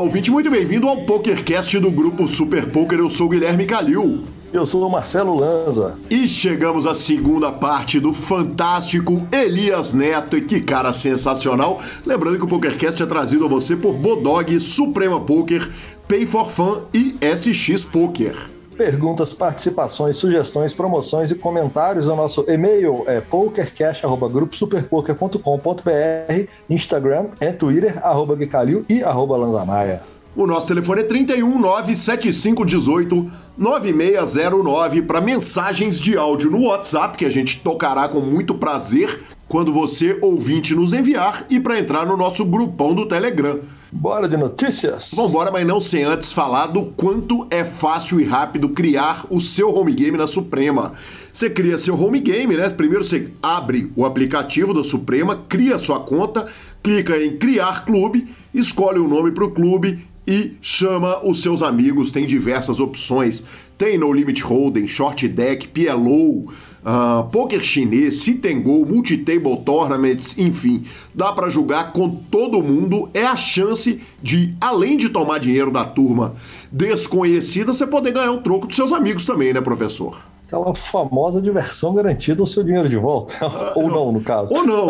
ouvinte, muito bem-vindo ao PokerCast do grupo Super Poker. Eu sou o Guilherme Calil. Eu sou o Marcelo Lanza. E chegamos à segunda parte do fantástico Elias Neto. E que cara sensacional. Lembrando que o PokerCast é trazido a você por Bodog, Suprema Poker, Pay for Fun e SX Poker perguntas, participações, sugestões, promoções e comentários. O nosso e-mail é pokercash.gruposuperpoker.com.br, Instagram e Twitter, arroba Guicalil e arroba Lanzamaia. O nosso telefone é 31 97518 9609 para mensagens de áudio no WhatsApp, que a gente tocará com muito prazer quando você, ouvinte, nos enviar e para entrar no nosso grupão do Telegram. Bora de notícias? Vambora, mas não sem antes falar do quanto é fácil e rápido criar o seu home game na Suprema. Você cria seu home game, né? Primeiro você abre o aplicativo da Suprema, cria sua conta, clica em criar clube, escolhe o um nome para o clube e chama os seus amigos. Tem diversas opções. Tem No Limit Hold'em, Short Deck, PLO, uh, poker chinês, sit and go, multi-table tournaments, enfim, dá para jogar com todo mundo. É a chance de, além de tomar dinheiro da turma desconhecida, você poder ganhar um troco dos seus amigos também, né, professor? Aquela famosa diversão garantida o seu dinheiro de volta. ou não, no caso. Ou não.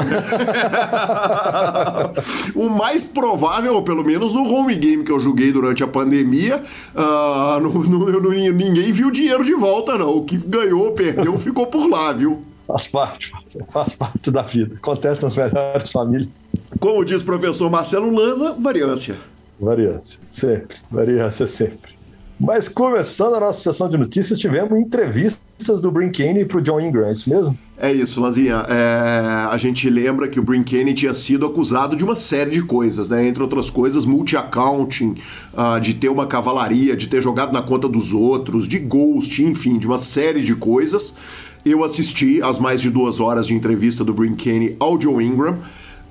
o mais provável, ou pelo menos no home game que eu joguei durante a pandemia, uh, no, no, no, ninguém viu dinheiro de volta, não. O que ganhou, perdeu, ficou por lá, viu? Faz parte, faz parte da vida. Acontece nas melhores famílias. Como diz o professor Marcelo Lanza, variância. Variância, sempre. Variância sempre. Mas começando a nossa sessão de notícias, tivemos entrevistas do Brinkane para o John Ingram, é isso mesmo? É isso, Lanzinha. É, a gente lembra que o Brinkane tinha sido acusado de uma série de coisas, né? Entre outras coisas, multi-accounting, uh, de ter uma cavalaria, de ter jogado na conta dos outros, de ghost, enfim, de uma série de coisas. Eu assisti às mais de duas horas de entrevista do Brinkane ao John Ingram.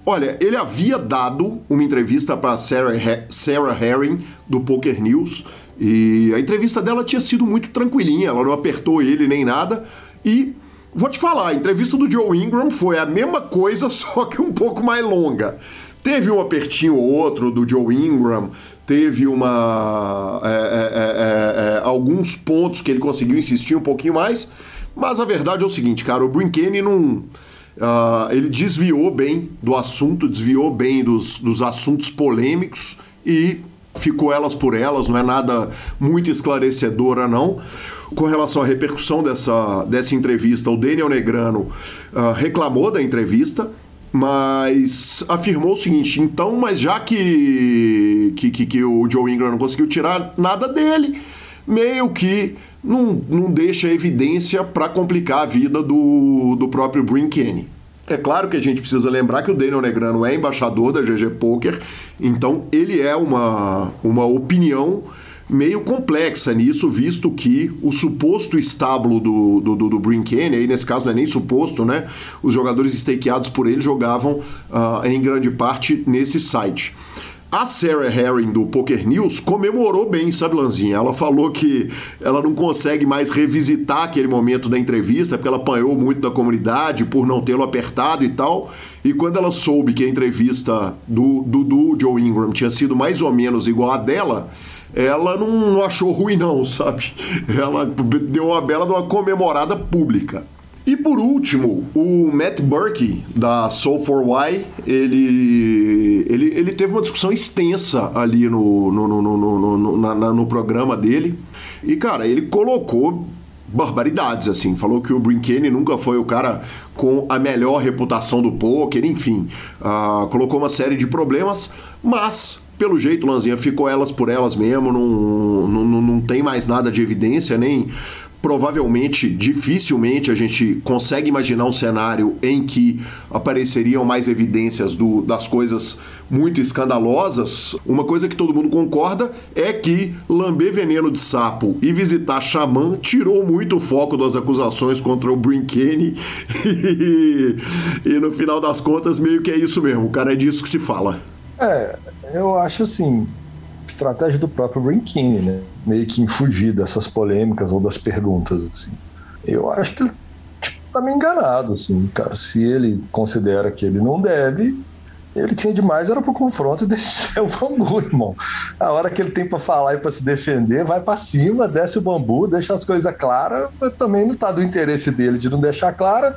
Olha, ele havia dado uma entrevista para Sarah, Sarah Herring, do Poker News, e a entrevista dela tinha sido muito tranquilinha, ela não apertou ele nem nada. E vou te falar, a entrevista do Joe Ingram foi a mesma coisa, só que um pouco mais longa. Teve um apertinho ou outro do Joe Ingram, teve uma. É, é, é, é, é alguns pontos que ele conseguiu insistir um pouquinho mais, mas a verdade é o seguinte, cara, o Brinkane não. Uh, ele desviou bem do assunto, desviou bem dos, dos assuntos polêmicos e ficou elas por elas, não é nada muito esclarecedora, não. Com relação à repercussão dessa, dessa entrevista, o Daniel Negrano uh, reclamou da entrevista, mas afirmou o seguinte: então, mas já que, que, que, que o Joe Ingram não conseguiu tirar nada dele, meio que não, não deixa evidência para complicar a vida do, do próprio Brinkane. É claro que a gente precisa lembrar que o Daniel Negrano é embaixador da GG Poker, então ele é uma, uma opinião meio complexa nisso, visto que o suposto estábulo do, do, do, do Brinkane, aí nesse caso não é nem suposto, né? Os jogadores stakeados por ele jogavam uh, em grande parte nesse site. A Sarah Herring do Poker News comemorou bem, sabe, Lanzinha? Ela falou que ela não consegue mais revisitar aquele momento da entrevista, porque ela apanhou muito da comunidade por não tê-lo apertado e tal. E quando ela soube que a entrevista do, do, Joe Ingram tinha sido mais ou menos igual a dela, ela não, não achou ruim, não, sabe? Ela deu uma bela de uma comemorada pública. E por último, o Matt Burke, da Soul 4 Y, ele, ele, ele teve uma discussão extensa ali no, no, no, no, no, na, no programa dele. E, cara, ele colocou barbaridades, assim. Falou que o Brinkane nunca foi o cara com a melhor reputação do poker, enfim. Uh, colocou uma série de problemas, mas pelo jeito, Lanzinha, ficou elas por elas mesmo, não, não, não tem mais nada de evidência, nem provavelmente, dificilmente a gente consegue imaginar um cenário em que apareceriam mais evidências do, das coisas muito escandalosas. Uma coisa que todo mundo concorda é que lamber veneno de sapo e visitar xamã tirou muito o foco das acusações contra o Brinkane e, no final das contas meio que é isso mesmo, o cara é disso que se fala. É, eu acho assim, estratégia do próprio Brinkini, né? Meio que em fugir dessas polêmicas ou das perguntas, assim. Eu acho que ele tipo, tá meio enganado, assim, cara. Se ele considera que ele não deve, Ele tinha demais, era pro confronto e descer o bambu, irmão. A hora que ele tem para falar e para se defender, vai para cima, desce o bambu, deixa as coisas claras, mas também não tá do interesse dele de não deixar clara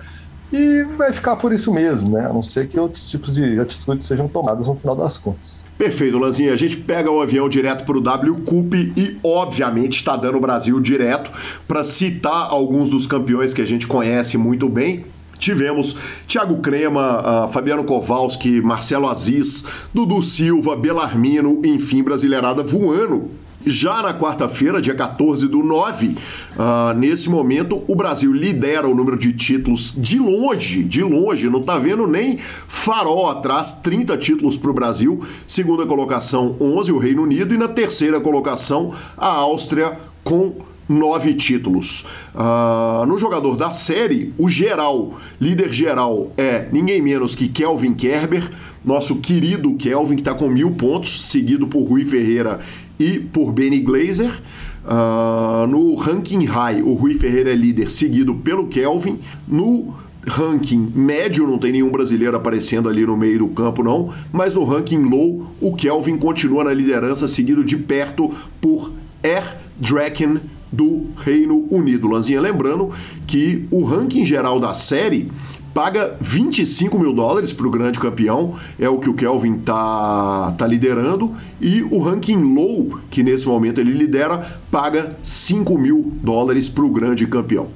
e vai ficar por isso mesmo, né? A não ser que outros tipos de atitudes sejam tomadas no final das contas. Perfeito, Lanzinha. A gente pega o avião direto para o W Cup e, obviamente, está dando o Brasil direto para citar alguns dos campeões que a gente conhece muito bem. Tivemos Thiago Crema, uh, Fabiano Kowalski, Marcelo Aziz, Dudu Silva, Belarmino, enfim, brasileirada voando já na quarta-feira, dia 14 do 9, uh, ah, nesse momento, o Brasil lidera o número de títulos de longe, de longe, não tá vendo nem farol atrás, 30 títulos para o Brasil. Segunda colocação, 11, o Reino Unido. E na terceira colocação, a Áustria com nove títulos. Uh, no jogador da série, o geral, líder geral é ninguém menos que Kelvin Kerber, nosso querido Kelvin, que está com mil pontos, seguido por Rui Ferreira e por Benny Glazer. Uh, no ranking high, o Rui Ferreira é líder, seguido pelo Kelvin. No ranking médio, não tem nenhum brasileiro aparecendo ali no meio do campo, não. Mas no ranking low, o Kelvin continua na liderança, seguido de perto por Air Draken do Reino Unido. Lanzinha, lembrando que o ranking geral da série paga 25 mil dólares para o grande campeão, é o que o Kelvin tá, tá liderando, e o ranking low, que nesse momento ele lidera, paga 5 mil dólares para o grande campeão.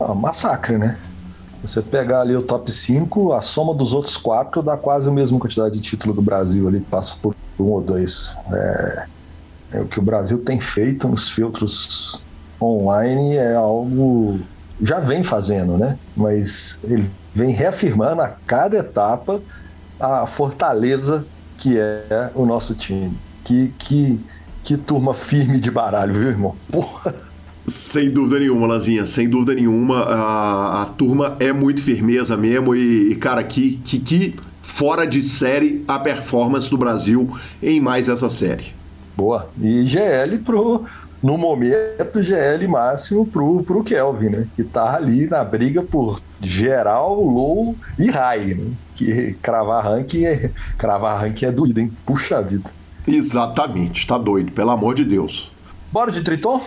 Ah, massacre, né? Você pegar ali o top 5, a soma dos outros quatro dá quase a mesma quantidade de título do Brasil ali, passa por um ou dois. É, é o que o Brasil tem feito nos filtros online é algo já vem fazendo, né? Mas ele vem reafirmando a cada etapa a fortaleza que é o nosso time. Que, que, que turma firme de baralho, viu, irmão? Porra. Sem dúvida nenhuma, Lazinha, sem dúvida nenhuma. A, a turma é muito firmeza mesmo. E, e, cara, que, que, que fora de série a performance do Brasil em mais essa série. Boa. E GL pro, no momento, GL máximo pro, pro Kelvin, né? Que tá ali na briga por geral, low e high, né? Que cravar ranking é, cravar ranking é doido, hein? Puxa vida. Exatamente, tá doido, pelo amor de Deus. Bora de Triton?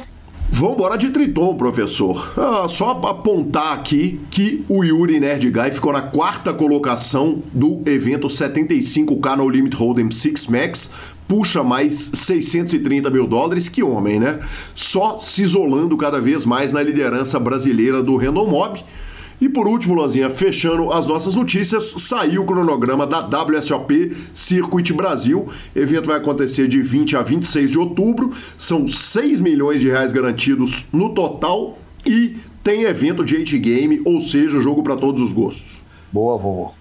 Vamos embora de Triton, professor. Ah, só apontar aqui que o Yuri Nerd Guy ficou na quarta colocação do evento 75K no Limit Hold'em 6 Max, puxa mais 630 mil dólares, que homem, né? Só se isolando cada vez mais na liderança brasileira do Random Mob. E por último, Lanzinha, fechando as nossas notícias, saiu o cronograma da WSOP Circuit Brasil. O evento vai acontecer de 20 a 26 de outubro. São 6 milhões de reais garantidos no total e tem evento de 8 game, ou seja, jogo para todos os gostos. Boa, vovô.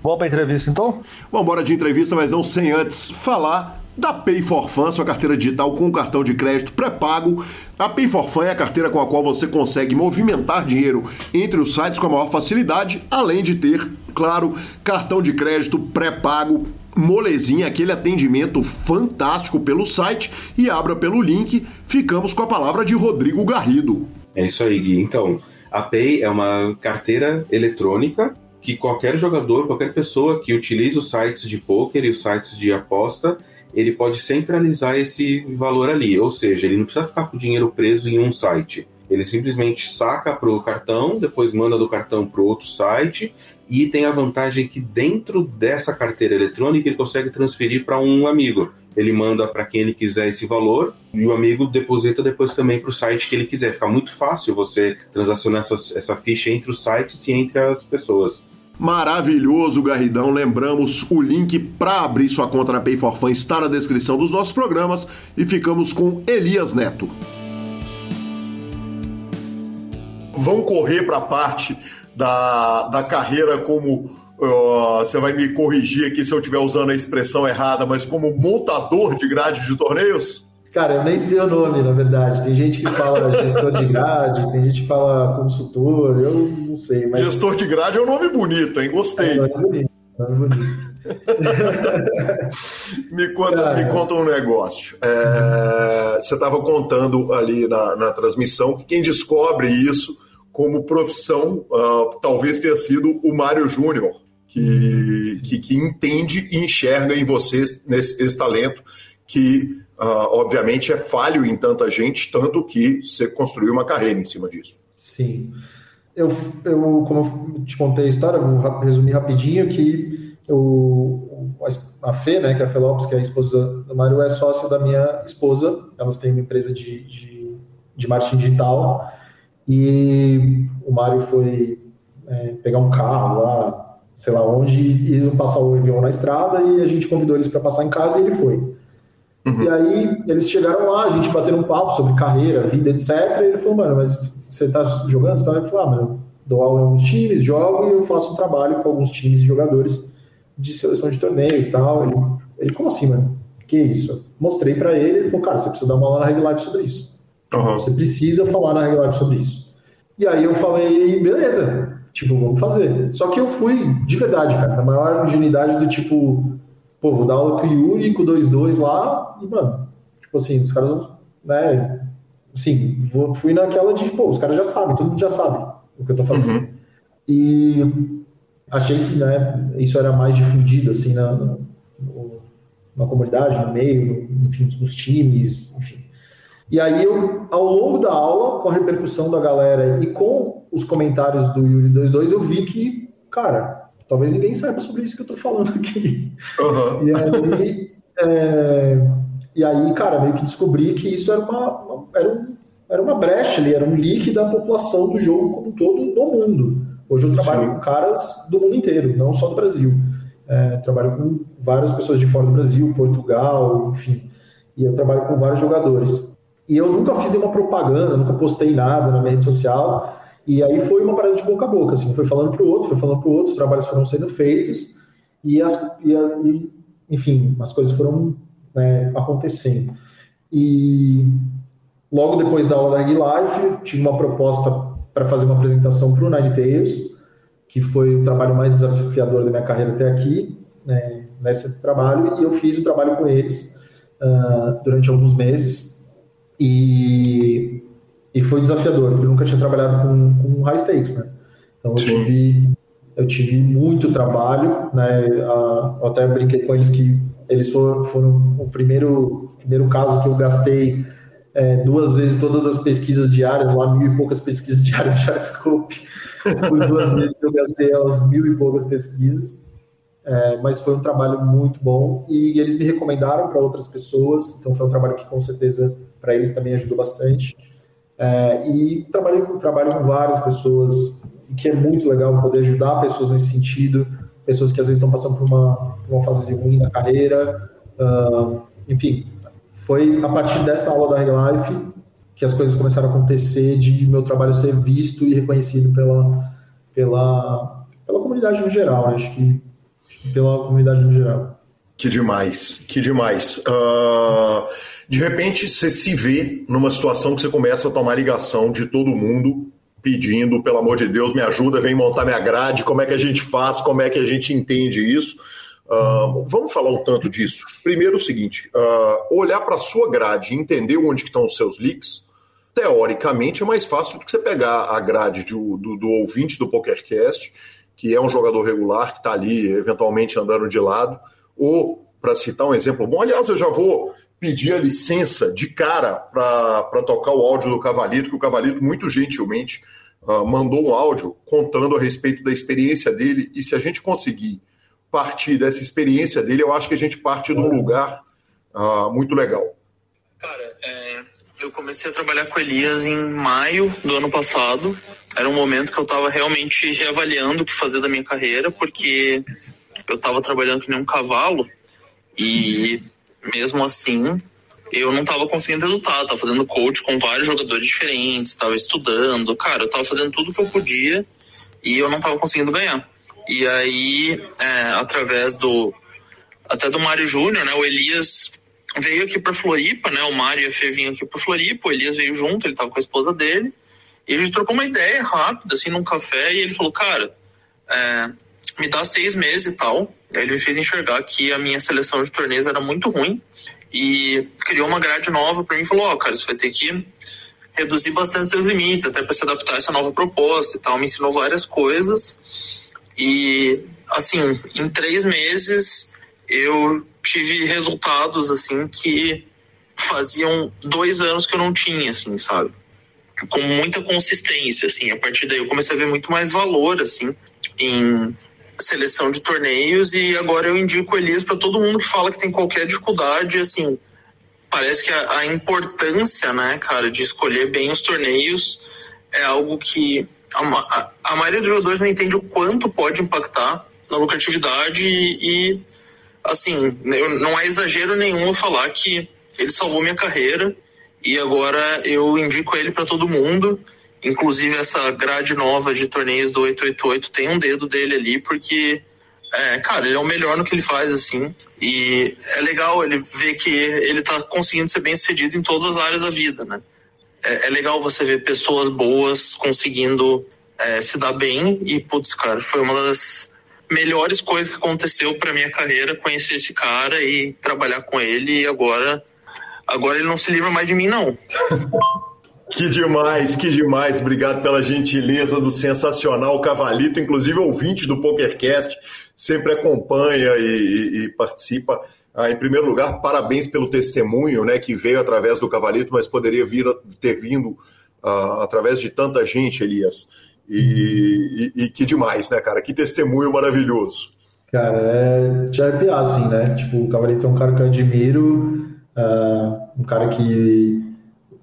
Vamos para entrevista então? Vamos embora de entrevista, mas não sem antes falar da Pay for Fun, sua carteira digital com cartão de crédito pré-pago. A Pay for Fun é a carteira com a qual você consegue movimentar dinheiro entre os sites com a maior facilidade, além de ter, claro, cartão de crédito pré-pago molezinha, aquele atendimento fantástico pelo site e abra pelo link. Ficamos com a palavra de Rodrigo Garrido. É isso aí, Gui. Então, a Pay é uma carteira eletrônica que qualquer jogador, qualquer pessoa que utilize os sites de poker e os sites de aposta ele pode centralizar esse valor ali, ou seja, ele não precisa ficar com o dinheiro preso em um site. Ele simplesmente saca para o cartão, depois manda do cartão para outro site e tem a vantagem que dentro dessa carteira eletrônica ele consegue transferir para um amigo. Ele manda para quem ele quiser esse valor e o amigo deposita depois também para o site que ele quiser. Fica muito fácil você transacionar essa, essa ficha entre os sites e entre as pessoas. Maravilhoso, Garridão. Lembramos, o link para abrir sua conta na Pay for Fun está na descrição dos nossos programas e ficamos com Elias Neto. Vamos correr para a parte da, da carreira como. Uh, você vai me corrigir aqui se eu estiver usando a expressão errada, mas como montador de grades de torneios? Cara, eu nem sei o nome, na verdade. Tem gente que fala gestor de grade, tem gente que fala consultor, eu não sei. Mas... Gestor de grade é um nome bonito, hein? Gostei. É, nome bonito. Nome bonito. me, conta, me conta um negócio. É, você estava contando ali na, na, transmissão que quem descobre isso como profissão uh, talvez tenha sido o Mário Júnior. que, que, que entende e enxerga em você nesse, esse talento que, uh, obviamente, é falho em tanta gente, tanto que você construiu uma carreira em cima disso. Sim. Eu, eu como eu te contei a história, vou resumir rapidinho que o, a Fê, né, que é a Fê Lopes, que é a esposa do Mário, é sócia da minha esposa. Elas têm uma empresa de, de, de marketing digital e o Mário foi é, pegar um carro lá, sei lá onde, e eles vão passar o avião na estrada e a gente convidou eles para passar em casa e ele foi. Uhum. E aí eles chegaram lá, a gente bateu um papo sobre carreira, vida, etc. E ele falou, mano, mas você tá jogando? Você vai falar, ah, mano, dou aula em alguns times, jogo e eu faço um trabalho com alguns times e jogadores de seleção de torneio e tal. Ele, ele como assim, mano? Que isso? Mostrei para ele, ele falou, cara, você precisa dar uma aula na Reg Live sobre isso. Uhum. Você precisa falar na Reg Live sobre isso. E aí eu falei, beleza, tipo, vamos fazer. Só que eu fui, de verdade, cara, na maior ingenuidade do tipo, pô, vou dar aula com o Yuri, com o 2-2 lá, e, mano, tipo assim, os caras, né, assim, fui naquela de, pô, os caras já sabem, todo mundo já sabe o que eu tô fazendo. Uhum. E achei que, né, isso era mais difundido, assim, na, na, na comunidade, no meio, no, enfim, nos times, enfim. E aí eu, ao longo da aula, com a repercussão da galera e com os comentários do Yuri 22, eu vi que, cara, talvez ninguém saiba sobre isso que eu tô falando aqui. Uhum. E aí, é, e aí, cara, meio que descobri que isso era uma, uma, era, um, era uma brecha ali, era um leak da população do jogo como um todo no mundo. Hoje eu trabalho Sim. com caras do mundo inteiro, não só do Brasil. É, trabalho com várias pessoas de fora do Brasil, Portugal, enfim. E eu trabalho com vários jogadores. E eu nunca fiz nenhuma propaganda, nunca postei nada na minha rede social. E aí foi uma parada de boca a boca, assim, foi falando para o outro, foi falando para o outro, os trabalhos foram sendo feitos e, as, e, e enfim, as coisas foram né, acontecendo. E logo depois da da Life, tive uma proposta para fazer uma apresentação para o Nine Tails, que foi o trabalho mais desafiador da minha carreira até aqui, né, nesse trabalho, e eu fiz o trabalho com eles uh, durante alguns meses. E, e foi desafiador, porque eu nunca tinha trabalhado com, com high stakes, né? Então eu tive, eu tive muito trabalho, né? Eu até brinquei com eles que eles foram, foram o primeiro, primeiro caso que eu gastei é, duas vezes todas as pesquisas diárias, lá mil e poucas pesquisas diárias do Chartscope. Foi duas vezes que eu gastei as mil e poucas pesquisas. É, mas foi um trabalho muito bom e eles me recomendaram para outras pessoas, então foi um trabalho que com certeza para eles também ajudou bastante. É, e trabalhei com, trabalho com várias pessoas, que é muito legal poder ajudar pessoas nesse sentido, pessoas que às vezes estão passando por uma, uma fase ruim na carreira, uh, enfim, foi a partir dessa aula da Real Life que as coisas começaram a acontecer, de meu trabalho ser visto e reconhecido pela, pela, pela comunidade no geral, acho que pela comunidade no geral. Que demais, que demais. Uh, de repente você se vê numa situação que você começa a tomar ligação de todo mundo pedindo, pelo amor de Deus, me ajuda, vem montar minha grade, como é que a gente faz, como é que a gente entende isso. Uh, vamos falar um tanto disso. Primeiro o seguinte, uh, olhar para a sua grade e entender onde estão os seus leaks, teoricamente é mais fácil do que você pegar a grade do, do, do ouvinte do PokerCast, que é um jogador regular, que está ali eventualmente andando de lado, ou, para citar um exemplo bom, aliás, eu já vou pedir a licença de cara para tocar o áudio do Cavalito, que o Cavalito muito gentilmente uh, mandou um áudio contando a respeito da experiência dele, e se a gente conseguir partir dessa experiência dele, eu acho que a gente parte de um lugar uh, muito legal. Cara, é, eu comecei a trabalhar com Elias em maio do ano passado. Era um momento que eu estava realmente reavaliando o que fazer da minha carreira, porque eu estava trabalhando que nem um cavalo e mesmo assim eu não estava conseguindo resultado. Estava fazendo coach com vários jogadores diferentes, estava estudando, cara, eu estava fazendo tudo que eu podia e eu não estava conseguindo ganhar. E aí, é, através do até do Mário Júnior, né, o Elias veio aqui para Floripa, né? O Mário e a Fê vinham aqui para Floripa, o Elias veio junto, ele estava com a esposa dele. E a gente trocou uma ideia rápida, assim, num café, e ele falou, cara, é, me dá seis meses e tal. Ele me fez enxergar que a minha seleção de torneios era muito ruim e criou uma grade nova para mim e falou, ó, oh, cara, você vai ter que reduzir bastante seus limites, até para se adaptar a essa nova proposta e tal. Me ensinou várias coisas e assim, em três meses eu tive resultados assim que faziam dois anos que eu não tinha, assim, sabe? Com muita consistência, assim. A partir daí eu comecei a ver muito mais valor, assim, em seleção de torneios e agora eu indico Elias para todo mundo que fala que tem qualquer dificuldade, assim. Parece que a, a importância, né, cara, de escolher bem os torneios é algo que a, a, a maioria dos jogadores não entende o quanto pode impactar na lucratividade e, e assim, eu, não é exagero nenhum eu falar que ele salvou minha carreira e agora eu indico ele para todo mundo. Inclusive essa grade nova de torneios do 888 tem um dedo dele ali porque é, cara, ele é o melhor no que ele faz, assim. E é legal ele ver que ele tá conseguindo ser bem sucedido em todas as áreas da vida, né? É, é legal você ver pessoas boas conseguindo é, se dar bem. E, putz, cara, foi uma das melhores coisas que aconteceu para minha carreira conhecer esse cara e trabalhar com ele e agora agora ele não se livra mais de mim não. Que demais, que demais. Obrigado pela gentileza do sensacional Cavalito, inclusive ouvinte do PokerCast, sempre acompanha e, e, participa. Ah, em primeiro lugar, parabéns pelo testemunho, né, que veio através do Cavalito, mas poderia vir ter vindo ah, através de tanta gente, Elias. E, e, e, que demais, né, cara? Que testemunho maravilhoso. Cara, é de arrepiar, assim, né? Tipo, o Cavalito é um cara que eu admiro, uh, um cara que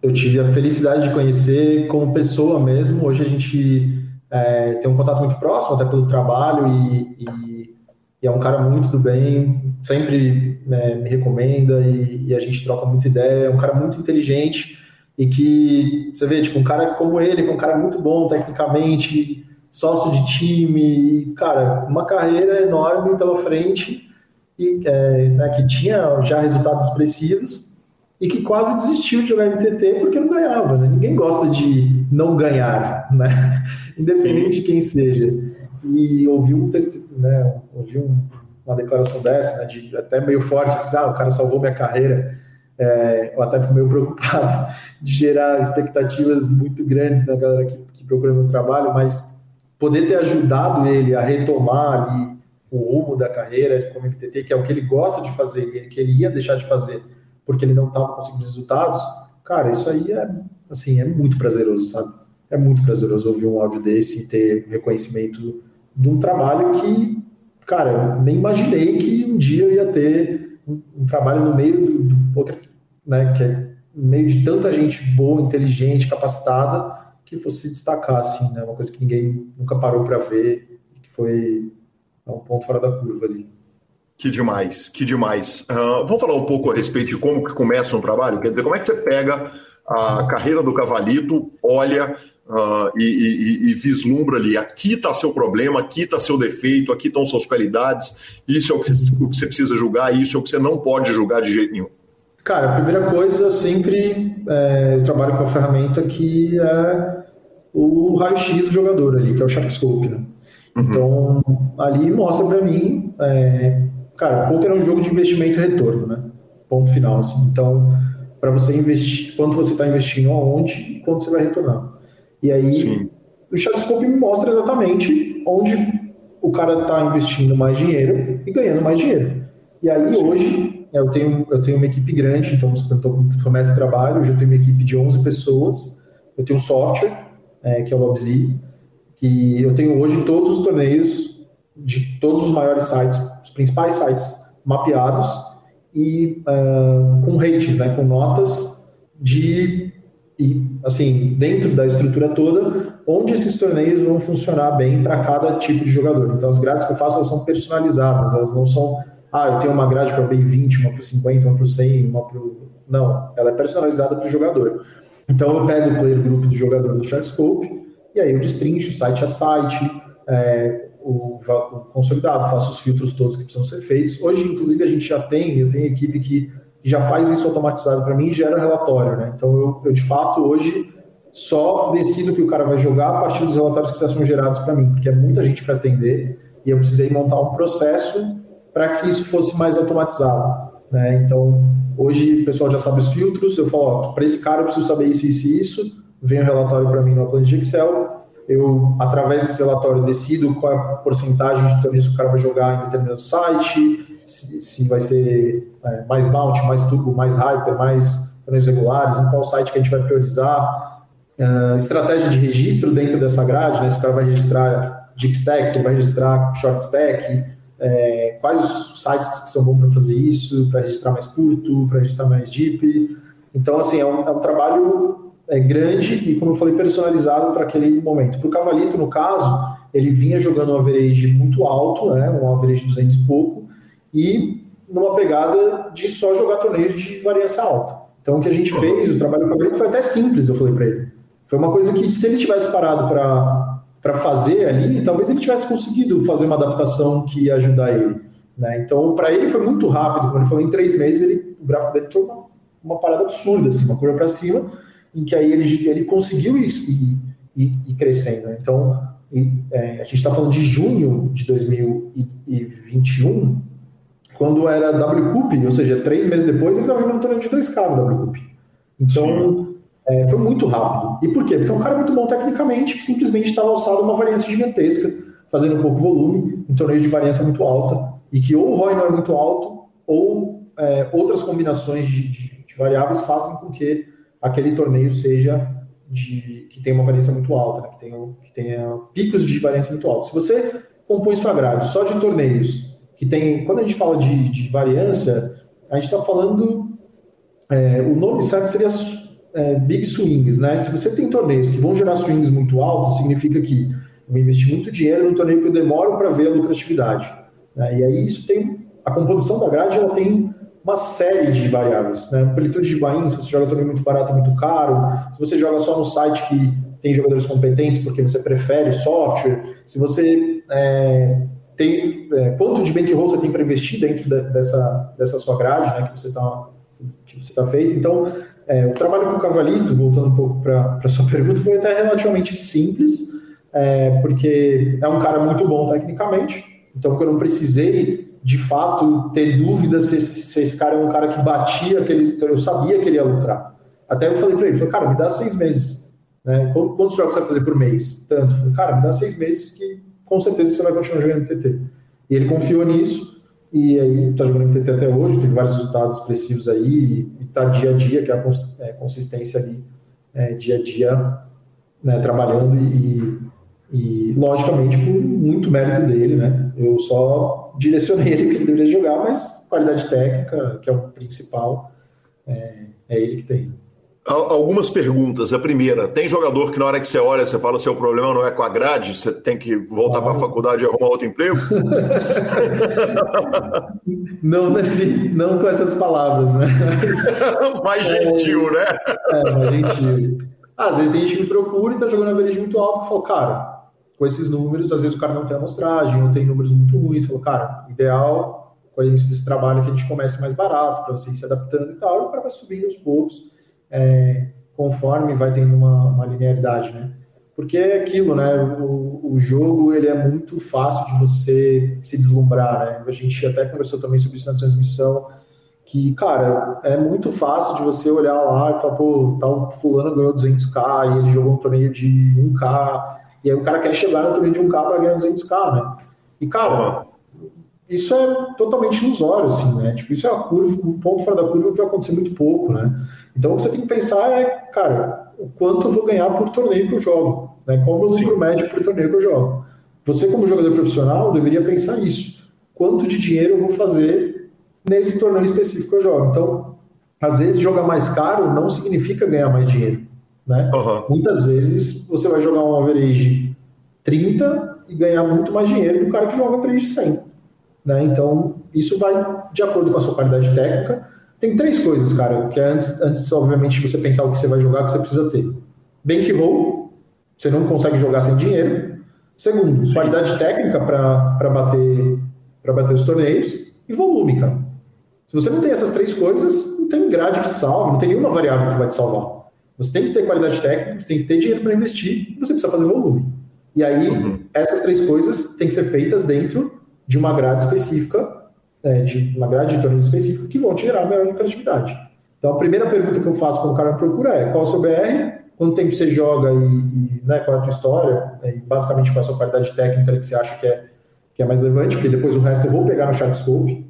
eu tive a felicidade de conhecer como pessoa mesmo. Hoje a gente é, tem um contato muito próximo, até pelo trabalho, e, e, e é um cara muito do bem, sempre né, me recomenda e, e a gente troca muita ideia. É um cara muito inteligente e que você vê, tipo, um cara como ele, que é um cara muito bom tecnicamente, sócio de time, cara, uma carreira enorme pela frente e é, né, que tinha já resultados expressivos e que quase desistiu de jogar MTT porque não ganhava, né? Ninguém gosta de não ganhar, né? Independente de quem seja. E ouvi um texto, né? Ouvi um, uma declaração dessa, né? De até meio forte, assim, ah, o cara salvou minha carreira é, eu até fico meio preocupado de gerar expectativas muito grandes na galera que, que procura meu trabalho, mas poder ter ajudado ele a retomar ali o rumo da carreira como MTT, que é o que ele gosta de fazer, que ele ia deixar de fazer porque ele não estava conseguindo resultados, cara, isso aí é, assim, é muito prazeroso, sabe? É muito prazeroso ouvir um áudio desse e ter reconhecimento de um trabalho que, cara, eu nem imaginei que um dia eu ia ter um, um trabalho no meio do, do poker, né, que é no meio de tanta gente boa, inteligente, capacitada, que fosse se destacar, assim, né, uma coisa que ninguém nunca parou para ver, que foi um ponto fora da curva ali. Que demais, que demais. Uh, vamos falar um pouco a respeito de como que começa um trabalho? Quer dizer, como é que você pega a carreira do Cavalito, olha uh, e, e, e, vislumbra ali, aqui está seu problema, aqui está seu defeito, aqui estão suas qualidades, isso é o que, o que você precisa julgar, isso é o que você não pode julgar de jeito nenhum. Cara, a primeira coisa, sempre é, eu trabalho com a ferramenta que é o raio-x do jogador ali, que é o Sharpscope, né? Uhum. Então, ali mostra para mim, é, cara, poker é um jogo de investimento e retorno, né? Ponto final, assim. Então, para você investir, quanto você está investindo, aonde e quanto você vai retornar. E aí, Sim. o Sharpscope me mostra exatamente onde o cara está investindo mais dinheiro e ganhando mais dinheiro. E aí, Sim. hoje, eu tenho, eu tenho uma equipe grande, então eu começo o trabalho, eu já tenho uma equipe de 11 pessoas, eu tenho um software, é, que é o LobZ, que eu tenho hoje todos os torneios de todos os maiores sites, os principais sites mapeados e uh, com ratings, né, com notas de e assim dentro da estrutura toda, onde esses torneios vão funcionar bem para cada tipo de jogador. Então as grades que eu faço elas são personalizadas, elas não são ah, eu tenho uma grade para B20, uma para 50, uma para 100, uma para. Não, ela é personalizada para o jogador. Então eu pego o player group do jogador no Sharkscope e aí eu destrincho site a site, é, o, o, consolidado, faço os filtros todos que precisam ser feitos. Hoje, inclusive, a gente já tem, eu tenho equipe que, já faz isso automatizado para mim e gera relatório, né? Então eu, eu, de fato, hoje só decido que o cara vai jogar a partir dos relatórios que já são gerados para mim, porque é muita gente para atender e eu precisei montar um processo para que isso fosse mais automatizado. Né? Então, hoje o pessoal já sabe os filtros, eu falo, para esse cara eu preciso saber isso, isso e isso, vem o relatório para mim no planilha de Excel, eu, através desse relatório, decido qual é a porcentagem de torneios que o cara vai jogar em determinado site, se, se vai ser é, mais mount, mais turbo, mais hyper, mais torneios regulares, em qual site que a gente vai priorizar, uh, estratégia de registro dentro dessa grade, né, se o cara vai registrar deep stack, se ele vai registrar short stack, é, quais sites que são bons para fazer isso, para registrar mais curto, para registrar mais deep. Então, assim, é um, é um trabalho é, grande e, como eu falei, personalizado para aquele momento. Para o Cavalito, no caso, ele vinha jogando um average muito alto, né, um average de 200 e pouco, e numa pegada de só jogar torneios de variância alta. Então, o que a gente fez, o trabalho do Cavalito foi até simples, eu falei para ele. Foi uma coisa que, se ele tivesse parado para fazer ali, talvez ele tivesse conseguido fazer uma adaptação que ia ajudar ele. Né? Então, para ele foi muito rápido. Quando ele falou em três meses, ele, o gráfico dele foi uma, uma parada absurda, assim, uma curva para cima em que aí ele, ele conseguiu ir, ir crescendo. Né? Então, e, é, a gente está falando de junho de 2021, quando era WCUP, ou seja, três meses depois, ele estava jogando um torneio de 2K no WCUP. Então, é, foi muito rápido. E por quê? Porque é um cara muito bom tecnicamente, que simplesmente estava alçado uma variância gigantesca, fazendo um pouco volume, um torneio de variância muito alta, e que ou o ROI não é muito alto, ou é, outras combinações de, de, de variáveis fazem com que aquele torneio seja de que tenha uma variância muito alta, né? que, tenha, que tenha picos de variância muito altos. Se você compõe sua grade só de torneios que tem, quando a gente fala de, de variância, a gente está falando, é, o nome certo seria é, big swings, né? Se você tem torneios que vão gerar swings muito altos, significa que eu vou investir muito dinheiro no torneio que eu demoro para ver a lucratividade. Né? E aí isso tem a composição da grade, ela tem uma série de variáveis. Né? Amplitude de buy se você joga torneio muito barato, muito caro, se você joga só no site que tem jogadores competentes porque você prefere software, se você é, tem é, quanto de bankroll você tem para investir dentro de, dessa, dessa sua grade né, que você está que você tá feito. Então, é, o trabalho com o Cavalito, voltando um pouco para a sua pergunta, foi até relativamente simples, é, porque é um cara muito bom tecnicamente, então eu não precisei de fato ter dúvidas se, se, esse cara é um cara que batia aquele. Então eu sabia que ele ia lucrar. Até eu falei para ele, falei, cara, me dá seis meses. Né? Quantos jogos você vai fazer por mês? Tanto. Falei, cara, me dá seis meses que com certeza você vai continuar jogando TT. E ele confiou nisso e aí está jogando TT até hoje, teve vários resultados expressivos aí e está dia a dia, que é a é, consistência ali, é, dia a dia, né, trabalhando e, e, logicamente, por muito mérito dele, né? Eu só direcionei ele que ele deveria jogar, mas qualidade técnica, que é o principal, é, é ele que tem. Algumas perguntas. A primeira, tem jogador que na hora que você olha, você fala, seu problema não é com a grade, você tem que voltar para a faculdade e arrumar outro emprego? não, nesse, não com essas palavras, né? Mas, mais gentil, é, né? É, mais gentil. Às vezes a gente me procura e está jogando a average muito alto e fala, cara, com esses números, às vezes o cara não tem amostragem, ou tem números muito ruins, falou, cara, ideal, com o início desse trabalho, que a gente comece mais barato, para você ir se adaptando e tal, e o cara vai subindo aos poucos, é, conforme vai tendo uma, uma, linearidade, né? Porque é aquilo, né? O, o, jogo, ele é muito fácil de você se deslumbrar, né? A gente até conversou também sobre isso na transmissão, que, cara, é muito fácil de você olhar lá e falar, pô, tal fulano ganhou 200k e ele jogou um torneio de 1k, e aí o cara quer chegar no torneio de 1K para ganhar 200K, né? E, cara, isso é totalmente ilusório, assim, né? Tipo, isso é a curva, um ponto fora da curva que vai acontecer muito pouco, né? Então, o que você tem que pensar é, cara, o quanto eu vou ganhar por torneio que eu jogo, né? Qual é o meu lucro médio por torneio que eu jogo. Você, como jogador profissional, deveria pensar isso. Quanto de dinheiro eu vou fazer nesse torneio específico que eu jogo? Então, às vezes, jogar mais caro não significa ganhar mais dinheiro. Né? Uhum. Muitas vezes você vai jogar um average 30 e ganhar muito mais dinheiro do cara que joga average 100. Né? Então, isso vai de acordo com a sua qualidade técnica. Tem três coisas, cara, que é antes, antes obviamente, de você pensar o que você vai jogar, que você precisa ter. Bankroll, você não consegue jogar sem dinheiro. Segundo, Sim. qualidade técnica para bater, bater os torneios. E volume, cara. Se você não tem essas três coisas, não tem grade que te salve, não tem nenhuma variável que vai te salvar. Você tem que ter qualidade técnica, você tem que ter dinheiro para investir, e você precisa fazer volume. E aí, uhum. essas três coisas têm que ser feitas dentro de uma grade específica, é, de uma grade de torneios específica, que vão te gerar maior lucratividade. Então, a primeira pergunta que eu faço quando o cara me procura é qual é o seu BR, quanto tempo você joga e, e né, qual é a tua história, né, e basicamente qual é a sua qualidade técnica que você acha que é, que é mais relevante, porque depois o resto eu vou pegar no Sharkscope.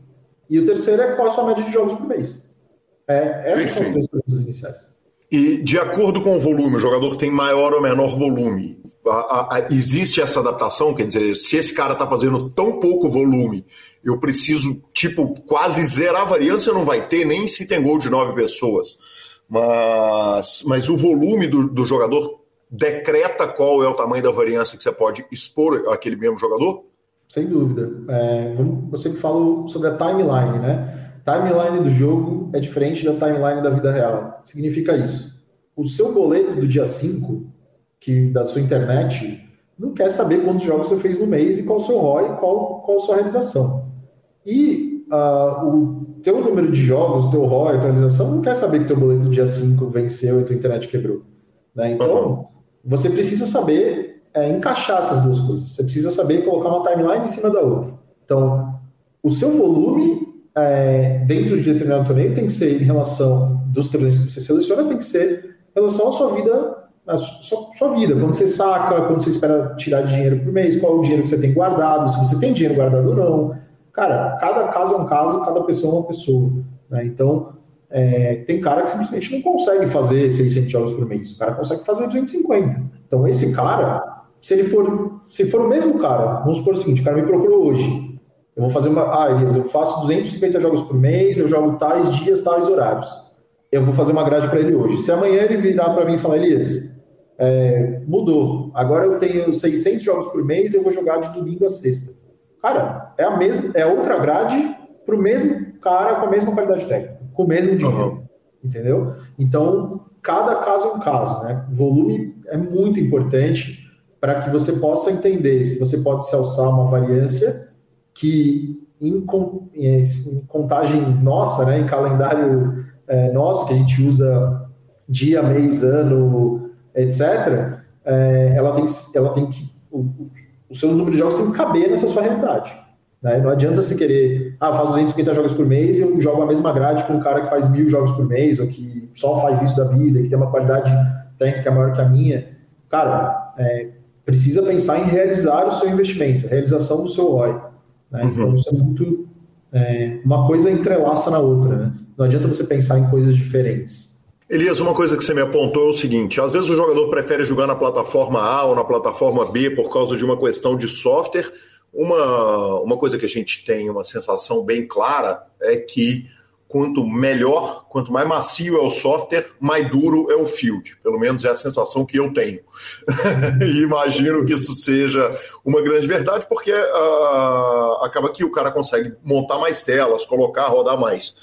E o terceiro é qual é a sua média de jogos por mês. É, essas são as três perguntas iniciais. E de acordo com o volume, o jogador tem maior ou menor volume. A, a, a, existe essa adaptação? Quer dizer, se esse cara está fazendo tão pouco volume, eu preciso, tipo, quase zerar a variância, não vai ter, nem se tem gol de nove pessoas. Mas, mas o volume do, do jogador decreta qual é o tamanho da variância que você pode expor àquele mesmo jogador? Sem dúvida. É, você que falou sobre a timeline, né? Timeline do jogo é diferente da timeline da vida real. Significa isso. O seu boleto do dia 5, que da sua internet, não quer saber quantos jogos você fez no mês e qual o seu ROI e qual, qual a sua realização. E uh, o teu número de jogos, o teu ROI, a tua realização, não quer saber que teu boleto do dia 5 venceu e tua internet quebrou. Né? Então, uhum. você precisa saber é, encaixar essas duas coisas. Você precisa saber colocar uma timeline em cima da outra. Então, o seu volume é, dentro de determinado torneio tem que ser em relação dos torneios que você seleciona, tem que ser em relação à sua vida, à sua, sua vida. Quando você saca, quando você espera tirar dinheiro por mês, qual é o dinheiro que você tem guardado, se você tem dinheiro guardado ou não. Cara, cada caso é um caso, cada pessoa é uma pessoa. Né? Então, é, tem cara que simplesmente não consegue fazer 600 jogos por mês. O cara consegue fazer 250. Então, esse cara, se ele for, se for o mesmo cara, vamos supor o seguinte, o cara me procurou hoje, eu vou fazer uma. Ah, Elias, eu faço 250 jogos por mês, eu jogo tais dias, tais horários. Eu vou fazer uma grade para ele hoje. Se amanhã ele virar para mim e falar, Elias, é, mudou. Agora eu tenho 600 jogos por mês, eu vou jogar de domingo a sexta. Cara, é a mesma, é outra grade para o mesmo cara com a mesma qualidade técnica, com o mesmo dinheiro. Uhum. Entendeu? Então, cada caso é um caso, né? O volume é muito importante para que você possa entender se você pode se alçar uma variância que em, em contagem nossa, né, em calendário é, nosso, que a gente usa dia, mês, ano, etc., é, ela, tem, ela tem que. O, o, seu número de jogos tem que caber nessa sua realidade. Né? Não adianta você querer, ah, faz 250 jogos por mês e eu jogo a mesma grade com um cara que faz mil jogos por mês, ou que só faz isso da vida, que tem uma qualidade técnica maior que a minha. Cara, é, precisa pensar em realizar o seu investimento, realização do seu ROI. Né? Uhum. Então, isso é muito. É, uma coisa entrelaça na outra. Né? Não adianta você pensar em coisas diferentes. Elias, uma coisa que você me apontou é o seguinte: às vezes o jogador prefere jogar na plataforma A ou na plataforma B por causa de uma questão de software. Uma, uma coisa que a gente tem uma sensação bem clara é que quanto melhor, quanto mais macio é o software, mais duro é o field. Pelo menos é a sensação que eu tenho. e imagino que isso seja uma grande verdade, porque uh, acaba que o cara consegue montar mais telas, colocar, rodar mais.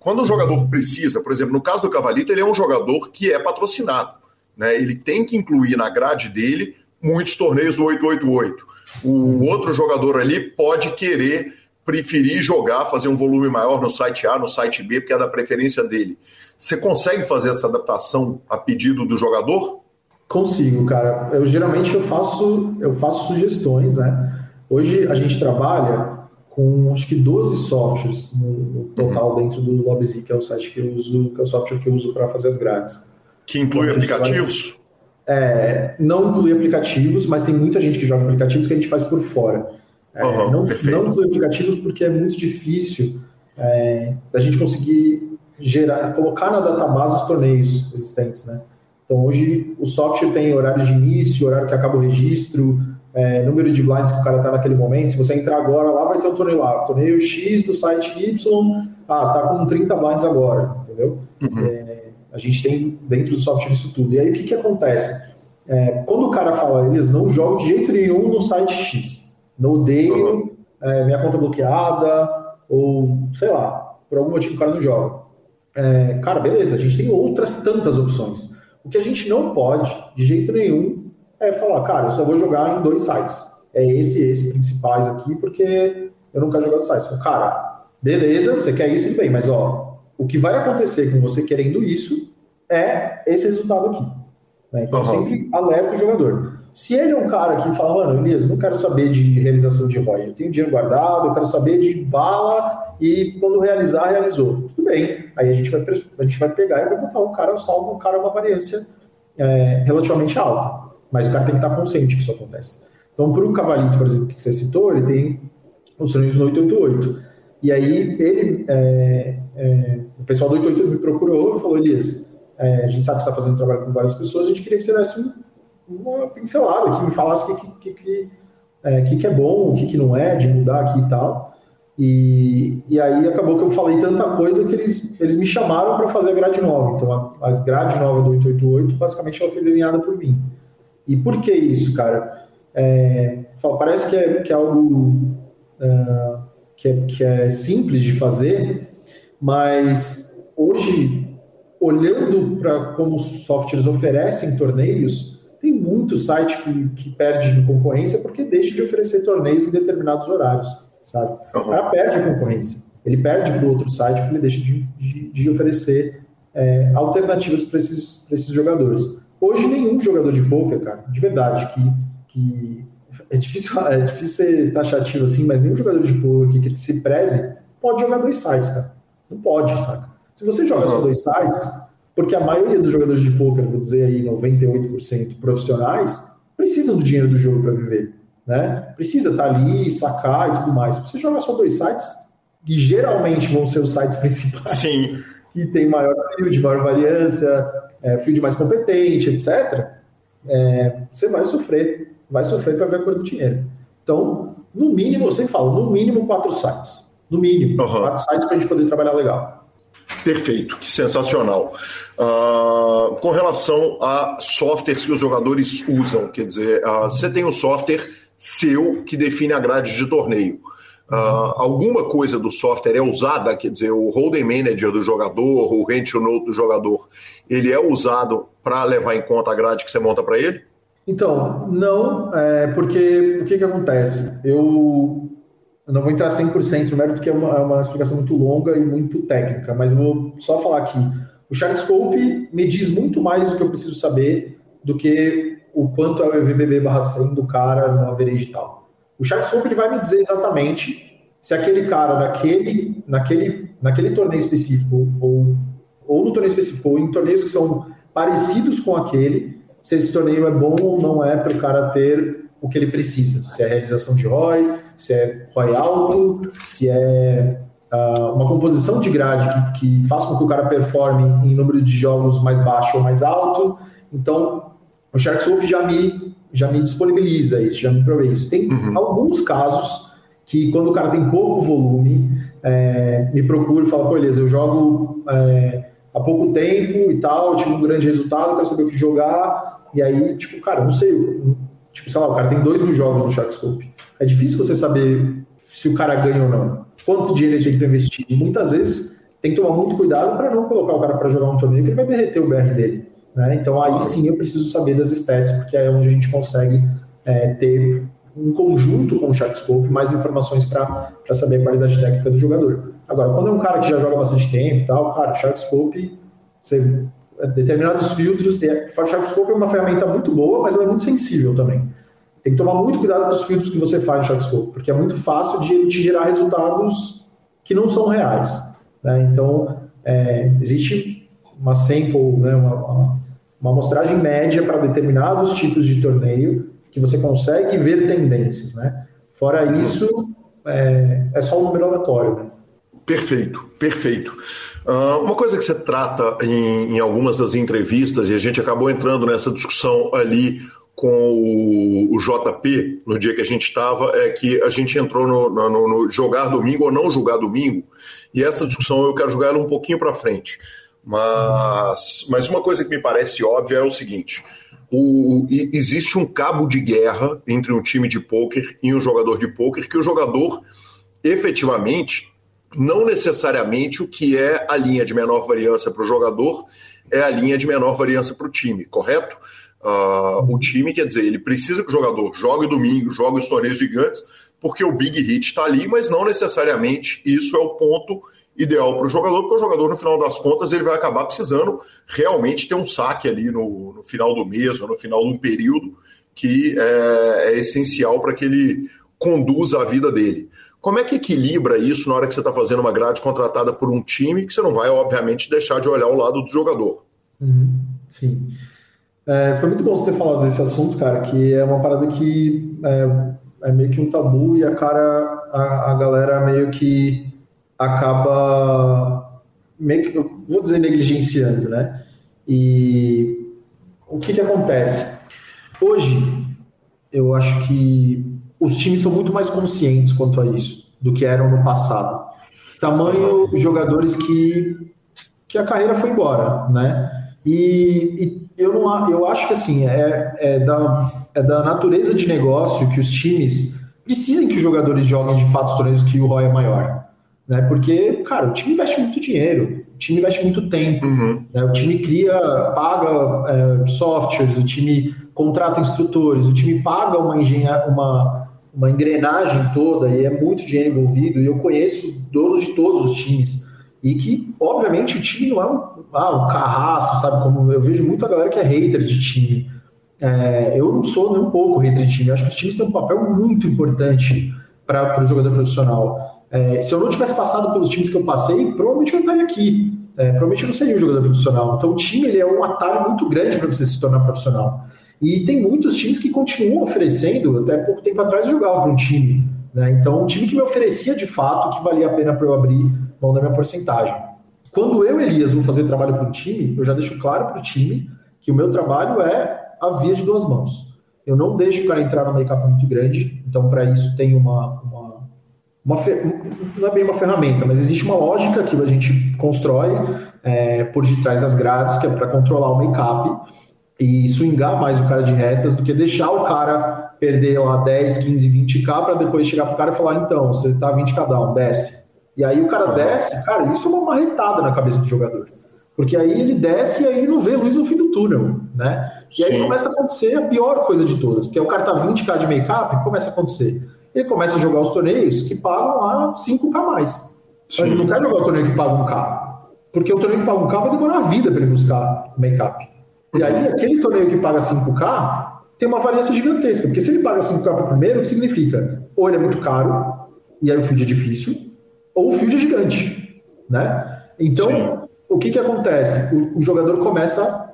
Quando o jogador precisa, por exemplo, no caso do Cavalito, ele é um jogador que é patrocinado. Né? Ele tem que incluir na grade dele muitos torneios do 888. O outro jogador ali pode querer preferir jogar, fazer um volume maior no site A, no site B, porque é da preferência dele. Você consegue fazer essa adaptação a pedido do jogador? Consigo, cara. Eu geralmente eu faço, eu faço sugestões, né? Hoje a gente trabalha com acho que 12 softwares no, total uhum. dentro do LobZ, que é o site que eu uso, que é o software que eu uso para fazer as grades. Que inclui então, aplicativos? É, não inclui aplicativos, mas tem muita gente que joga aplicativos que a gente faz por fora. Uhum, não, não nos aplicativos porque é muito difícil é, a gente conseguir gerar, colocar na database os torneios existentes, né? Então hoje o software tem horário de início, horário que acaba o registro, é, número de blinds que o cara está naquele momento. Se você entrar agora lá, vai ter um torneio lá, torneio X do site Y, ah, tá com 30 blinds agora, entendeu? Uhum. É, a gente tem dentro do software isso tudo. E aí o que, que acontece? É, quando o cara fala, eles não jogam de jeito nenhum no site X não odeio, uhum. é, minha conta bloqueada, ou sei lá, por algum motivo o cara não joga. É, cara, beleza, a gente tem outras tantas opções. O que a gente não pode, de jeito nenhum, é falar, cara, eu só vou jogar em dois sites. É esse e esse principais aqui, porque eu não quero jogar no sites. Cara, beleza, você quer isso, tudo bem, mas ó, o que vai acontecer com você querendo isso é esse resultado aqui. Né? Então, uhum. sempre alerta o jogador. Se ele é um cara que fala, mano, Elias, não quero saber de realização de ROI, eu tenho dinheiro guardado, eu quero saber de bala e quando realizar, realizou. Tudo bem. Aí a gente vai, a gente vai pegar e vai botar um cara salvo, um cara uma variância é, relativamente alta. Mas o cara tem que estar consciente que isso acontece. Então, para o Cavalito, por exemplo, que você citou, ele tem os torneios no 888. E aí, ele, é, é, o pessoal do 888 me procurou e falou: Elias, é, a gente sabe que você está fazendo trabalho com várias pessoas, a gente queria que você desse um, uma pincelada, que me falasse o que, que, que, é, que, é bom, o que, que não é, de mudar aqui e tal. E, e aí acabou que eu falei tanta coisa que eles, eles me chamaram para fazer a grade nova. Então, a, a grade nova do 888, basicamente, ela foi desenhada por mim. E por que isso, cara? É, parece que é, que é algo uh, que, é, que é simples de fazer, mas hoje, olhando para como os softwares oferecem torneios, tem muito site que, que perde de concorrência porque deixa de oferecer torneios em determinados horários, sabe? Uhum. O cara perde a concorrência. Ele perde para o outro site porque ele deixa de, de, de oferecer é, alternativas para esses, esses jogadores. Hoje, nenhum jogador de poker, cara, de verdade, que, que é difícil, é difícil ser taxativo assim, mas nenhum jogador de poker que se preze pode jogar dois sites, cara. Não pode, saca? Se você joga uhum. só dois sites, porque a maioria dos jogadores de poker, vou dizer aí 98% profissionais, precisam do dinheiro do jogo para viver, né? Precisa estar tá ali, sacar e tudo mais. Se você joga só dois sites, que geralmente vão ser os sites principais, Sim. que tem maior field, maior variância, é, field mais competente, etc., é, você vai sofrer, vai sofrer para ver a cor do dinheiro. Então, no mínimo, eu sempre falo, no mínimo quatro sites. No mínimo, uhum. quatro sites para a gente poder trabalhar legal. Perfeito, que sensacional. Uh, com relação a softwares que os jogadores usam, quer dizer, uh, você tem um software seu que define a grade de torneio. Uh, alguma coisa do software é usada, quer dizer, o holding manager do jogador, o rent note do jogador, ele é usado para levar em conta a grade que você monta para ele? Então, não, é, porque o que, que acontece? Eu, eu, não vou entrar 100% no mérito, porque é uma, é uma, explicação muito longa e muito técnica, mas eu vou só falar aqui. O Sharkscope me diz muito mais do que eu preciso saber do que o quanto é o EVBB barra 100 do cara no average e tal. O Sharkscope ele vai me dizer exatamente se aquele cara naquele, naquele, naquele torneio específico, ou, ou no torneio específico, ou em torneios que são parecidos com aquele, se esse torneio é bom ou não é para o cara ter o que ele precisa. Se é realização de ROI, se é ROI alto, se é uh, uma composição de grade que, que faça com que o cara performe em número de jogos mais baixo ou mais alto. Então, o SharkSwap já me, já me disponibiliza isso, já me provê isso. Tem uhum. alguns casos que quando o cara tem pouco volume, é, me procura e fala, pô, beleza, eu jogo é, há pouco tempo e tal, eu tive um grande resultado, quero saber o que jogar, e aí, tipo, cara, não sei, tipo, sei lá, o cara tem dois mil jogos no Sharkscope. É difícil você saber se o cara ganha ou não. Quanto dinheiro ele tem que investir? E muitas vezes tem que tomar muito cuidado para não colocar o cara para jogar um torneio que ele vai derreter o BR dele. Né? Então aí sim eu preciso saber das stats, porque é onde a gente consegue é, ter em conjunto com o Sharkscope, mais informações para saber a qualidade técnica do jogador. Agora, quando é um cara que já joga bastante tempo e tal, cara, o Sharkscope, você, determinados filtros, Sharkscope é uma ferramenta muito boa, mas ela é muito sensível também. Tem que tomar muito cuidado com os filtros que você faz no Sharkscope, porque é muito fácil de te gerar resultados que não são reais. Né? Então, é, existe uma sample, né, uma, uma, uma amostragem média para determinados tipos de torneio, que você consegue ver tendências, né? Fora isso, é, é só um número aleatório, né? Perfeito, perfeito. Uh, uma coisa que você trata em, em, algumas das entrevistas, e a gente acabou entrando nessa discussão ali com o, o JP, no dia que a gente estava, é que a gente entrou no, no, no, jogar domingo ou não jogar domingo, e essa discussão eu quero jogar ela um pouquinho para frente. Mas, mas uma coisa que me parece óbvia é o seguinte: o, existe um cabo de guerra entre um time de pôquer e um jogador de pôquer, que o jogador efetivamente, não necessariamente o que é a linha de menor variância para o jogador é a linha de menor variância para o time, correto? Uh, o time, quer dizer, ele precisa que o jogador jogue domingo, jogue os torneios gigantes, porque o big hit está ali, mas não necessariamente isso é o ponto ideal para o jogador, porque o jogador, no final das contas, ele vai acabar precisando realmente ter um saque ali no, no final do mês ou no final de um período que é, é essencial para que ele conduza a vida dele. Como é que equilibra isso na hora que você está fazendo uma grade contratada por um time que você não vai, obviamente, deixar de olhar o lado do jogador? Uhum, sim. É, foi muito bom você ter falado desse assunto, cara, que é uma parada que é, é meio que um tabu e a cara, a, a galera meio que acaba, meio que, vou dizer, negligenciando, né? E o que que acontece? Hoje, eu acho que os times são muito mais conscientes quanto a isso do que eram no passado. Tamanho jogadores que, que a carreira foi embora, né? E, e eu, não, eu acho que assim, é, é, da, é da natureza de negócio que os times precisem que os jogadores joguem de fato os torneios que o ROI é maior. Né? Porque, cara, o time investe muito dinheiro, o time investe muito tempo, uhum. né? o time cria, paga é, softwares, o time contrata instrutores, o time paga uma, engenha, uma, uma engrenagem toda e é muito dinheiro envolvido. E eu conheço donos de todos os times. E que, obviamente, o time não é um, ah, um carrasco, sabe? Como eu vejo muita galera que é hater de time. É, eu não sou nem um pouco hater de time. Eu acho que os times têm um papel muito importante para o jogador profissional. É, se eu não tivesse passado pelos times que eu passei, provavelmente eu estaria aqui. É, provavelmente eu não seria um jogador profissional. Então, o time ele é um atalho muito grande para você se tornar profissional. E tem muitos times que continuam oferecendo, até pouco tempo atrás eu jogava para um time. Né? Então, um time que me oferecia de fato que valia a pena para eu abrir mão da minha porcentagem. Quando eu, Elias, vou fazer trabalho para um time, eu já deixo claro para o time que o meu trabalho é a via de duas mãos. Eu não deixo o cara entrar numa make muito grande, então para isso tem uma, uma, uma não é bem uma ferramenta, mas existe uma lógica que a gente constrói é, por detrás das grades, que é para controlar o make-up e swingar mais o cara de retas do que deixar o cara perder lá 10, 15, 20k para depois chegar pro cara e falar, então, você tá 20k down, desce. E aí o cara desce, cara, isso é uma marretada na cabeça do jogador. Porque aí ele desce e aí ele não vê luz no fim do túnel, né? E Sim. aí começa a acontecer a pior coisa de todas, porque o cara tá 20k de make-up, começa a acontecer. Ele começa a jogar os torneios que pagam lá 5k mais. Sim. Ele não quer jogar o torneio que paga 1k. Porque o torneio que paga 1k vai demorar a vida para ele buscar make-up. E aí, aquele torneio que paga 5K tem uma variância gigantesca, porque se ele paga 5K para o primeiro, o que significa? Ou ele é muito caro, e aí o field é difícil, ou o field é gigante, né? Então, Sim. o que que acontece? O, o, jogador começa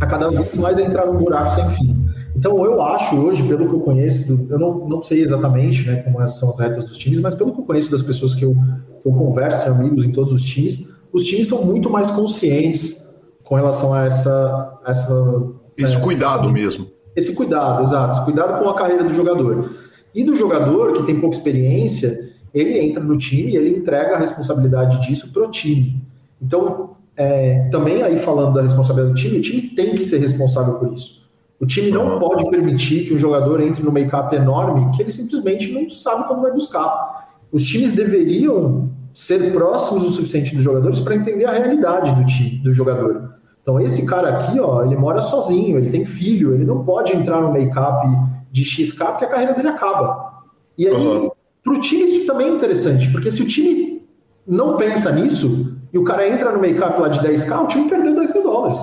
a cada vez mais a entrar num buraco sem fim. Então, eu acho hoje, pelo que eu conheço, eu não, não sei exatamente né, como são as retas dos times, mas pelo que eu conheço das pessoas que eu, que eu converso, amigos em todos os times, os times são muito mais conscientes com relação a essa. essa esse é, cuidado mesmo. Esse cuidado, exato. Esse cuidado com a carreira do jogador. E do jogador, que tem pouca experiência, ele entra no time e ele entrega a responsabilidade disso para o time. Então, é, também aí falando da responsabilidade do time, o time tem que ser responsável por isso. O time não pode permitir que um jogador entre no make-up enorme que ele simplesmente não sabe como vai buscar. Os times deveriam ser próximos o suficiente dos jogadores para entender a realidade do time, do jogador. Então esse cara aqui, ó, ele mora sozinho, ele tem filho, ele não pode entrar no make-up de XK porque a carreira dele acaba. E aí, uhum. para o time isso também é interessante, porque se o time não pensa nisso e o cara entra no make-up lá de 10k, o time perdeu 10 mil dólares.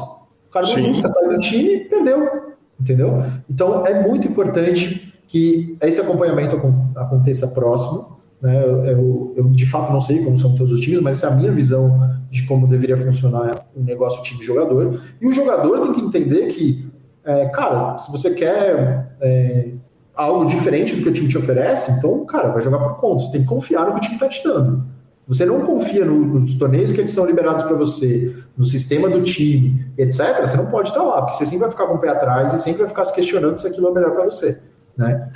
O cara não busca sair do time perdeu. Entendeu? Então é muito importante que esse acompanhamento aconteça próximo. Né? Eu, eu, eu, de fato não sei como são todos os times, mas essa é a minha visão de como deveria funcionar o negócio time-jogador. E o jogador tem que entender que, é, cara, se você quer é, algo diferente do que o time te oferece, então, cara, vai jogar por conta. Você tem que confiar no que o time está te dando. Você não confia no, nos torneios que são liberados para você, no sistema do time, etc. Você não pode estar lá, porque você sempre vai ficar com o pé atrás e sempre vai ficar se questionando se aquilo é melhor para você, né?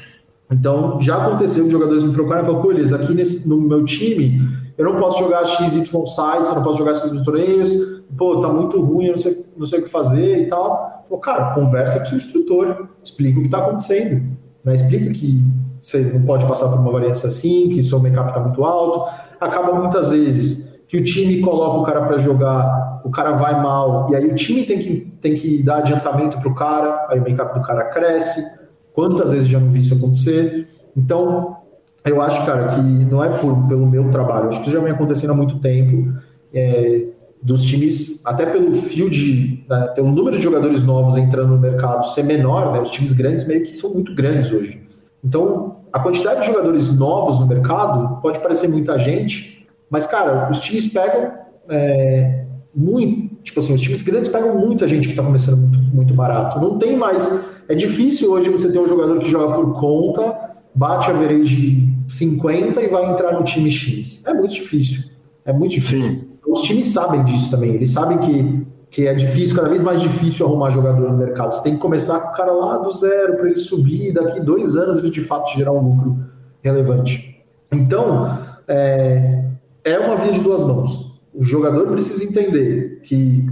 Então, já aconteceu de jogadores me procurarem e falar, pô, Elias, aqui nesse, no meu time, eu não posso jogar XY sites, eu não posso jogar XY torneios, pô, tá muito ruim, eu não sei, não sei o que fazer e tal. Pô, cara, conversa com o seu instrutor, explica o que está acontecendo, né? explica que você não pode passar por uma variância assim, que seu make-up está muito alto. Acaba muitas vezes que o time coloca o cara para jogar, o cara vai mal, e aí o time tem que, tem que dar adiantamento para o cara, aí o make-up do cara cresce Quantas vezes já não vi isso acontecer? Então, eu acho, cara, que não é por, pelo meu trabalho, acho que isso já vem acontecendo há muito tempo, é, dos times, até pelo field, né, pelo número de jogadores novos entrando no mercado ser menor, né, os times grandes meio que são muito grandes hoje. Então, a quantidade de jogadores novos no mercado pode parecer muita gente, mas, cara, os times pegam é, muito, Tipo assim, os times grandes pegam muita gente que está começando muito, muito barato. Não tem mais. É difícil hoje você ter um jogador que joga por conta, bate a de 50 e vai entrar no time X. É muito difícil. É muito difícil. Sim. Os times sabem disso também. Eles sabem que, que é difícil, cada vez mais difícil arrumar jogador no mercado. Você tem que começar com o cara lá do zero para ele subir e daqui dois anos ele de fato gerar um lucro relevante. Então, é, é uma via de duas mãos. O jogador precisa entender que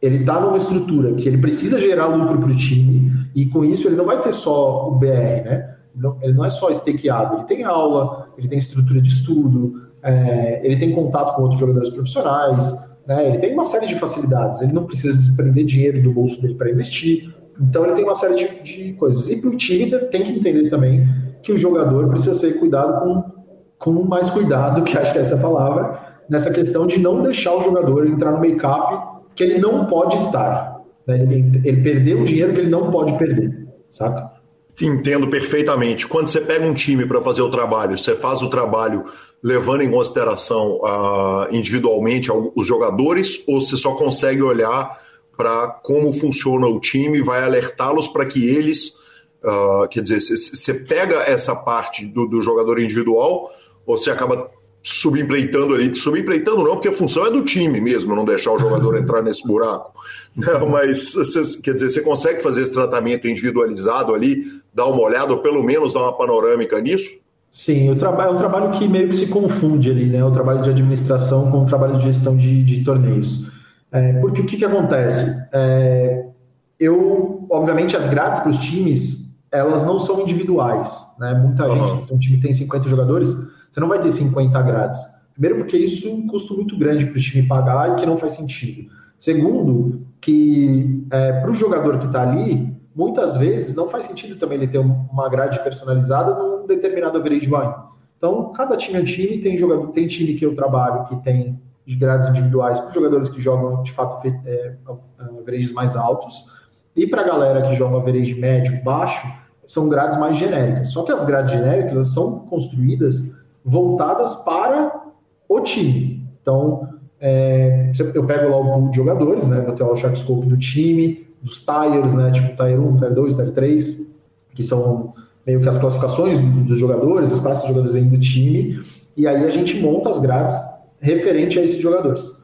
ele está numa estrutura que ele precisa gerar lucro para o time e com isso ele não vai ter só o BR, né? Ele não é só estakeado, ele tem aula, ele tem estrutura de estudo, é, ele tem contato com outros jogadores profissionais, né? ele tem uma série de facilidades, ele não precisa desprender dinheiro do bolso dele para investir, então ele tem uma série de, de coisas. E para o time tem que entender também que o jogador precisa ser cuidado com, com mais cuidado, que acho que é essa palavra, nessa questão de não deixar o jogador entrar no make-up que ele não pode estar. Né? Ele, ele perdeu o dinheiro que ele não pode perder, saca? Entendo perfeitamente. Quando você pega um time para fazer o trabalho, você faz o trabalho levando em consideração uh, individualmente os jogadores, ou você só consegue olhar para como funciona o time e vai alertá-los para que eles. Uh, quer dizer, você pega essa parte do, do jogador individual, ou você acaba subempleitando ali, subempleitando não, porque a função é do time mesmo, não deixar o jogador entrar nesse buraco. Não, mas, quer dizer, você consegue fazer esse tratamento individualizado ali, dar uma olhada, ou pelo menos dar uma panorâmica nisso? Sim, o trabalho é um trabalho que meio que se confunde ali, né? O trabalho de administração com o trabalho de gestão de, de torneios. É, porque o que, que acontece? É, eu, obviamente, as grades para os times, elas não são individuais, né? Muita uhum. gente, um time tem 50 jogadores, você não vai ter 50 grades. Primeiro, porque isso é um custo muito grande para o time pagar e que não faz sentido. Segundo, que é, para o jogador que está ali, muitas vezes não faz sentido também ele ter uma grade personalizada num determinado average buy. Então, cada time é time, tem, jogador, tem time que eu trabalho que tem grades individuais para jogadores que jogam, de fato, é, averages mais altos, e para a galera que joga average médio, baixo, são grades mais genéricas. Só que as grades genéricas são construídas voltadas para o time. Então, é, eu pego lá o pool de jogadores, né? Vou ter lá o check scope do time, dos tires, né? Tipo tire 1, tire 2, tire 3, que são meio que as classificações dos jogadores, as classes de jogadores aí do time, e aí a gente monta as grades referente a esses jogadores.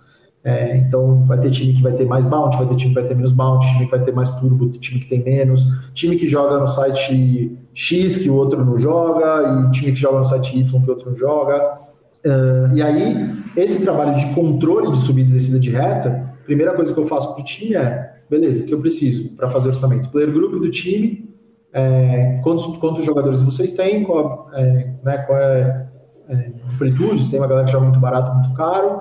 É, então vai ter time que vai ter mais bounty, vai ter time que vai ter menos bounty, time que vai ter mais turbo, time que tem menos, time que joga no site X que o outro não joga, e time que joga no site Y que o outro não joga. Uh, e aí, esse trabalho de controle de subida e descida de reta, primeira coisa que eu faço para o time é, beleza, o que eu preciso para fazer orçamento? Player group do time, é, quantos, quantos jogadores vocês têm, qual, é, né, qual é, é amplitude, se tem uma galera que joga muito barato, muito caro,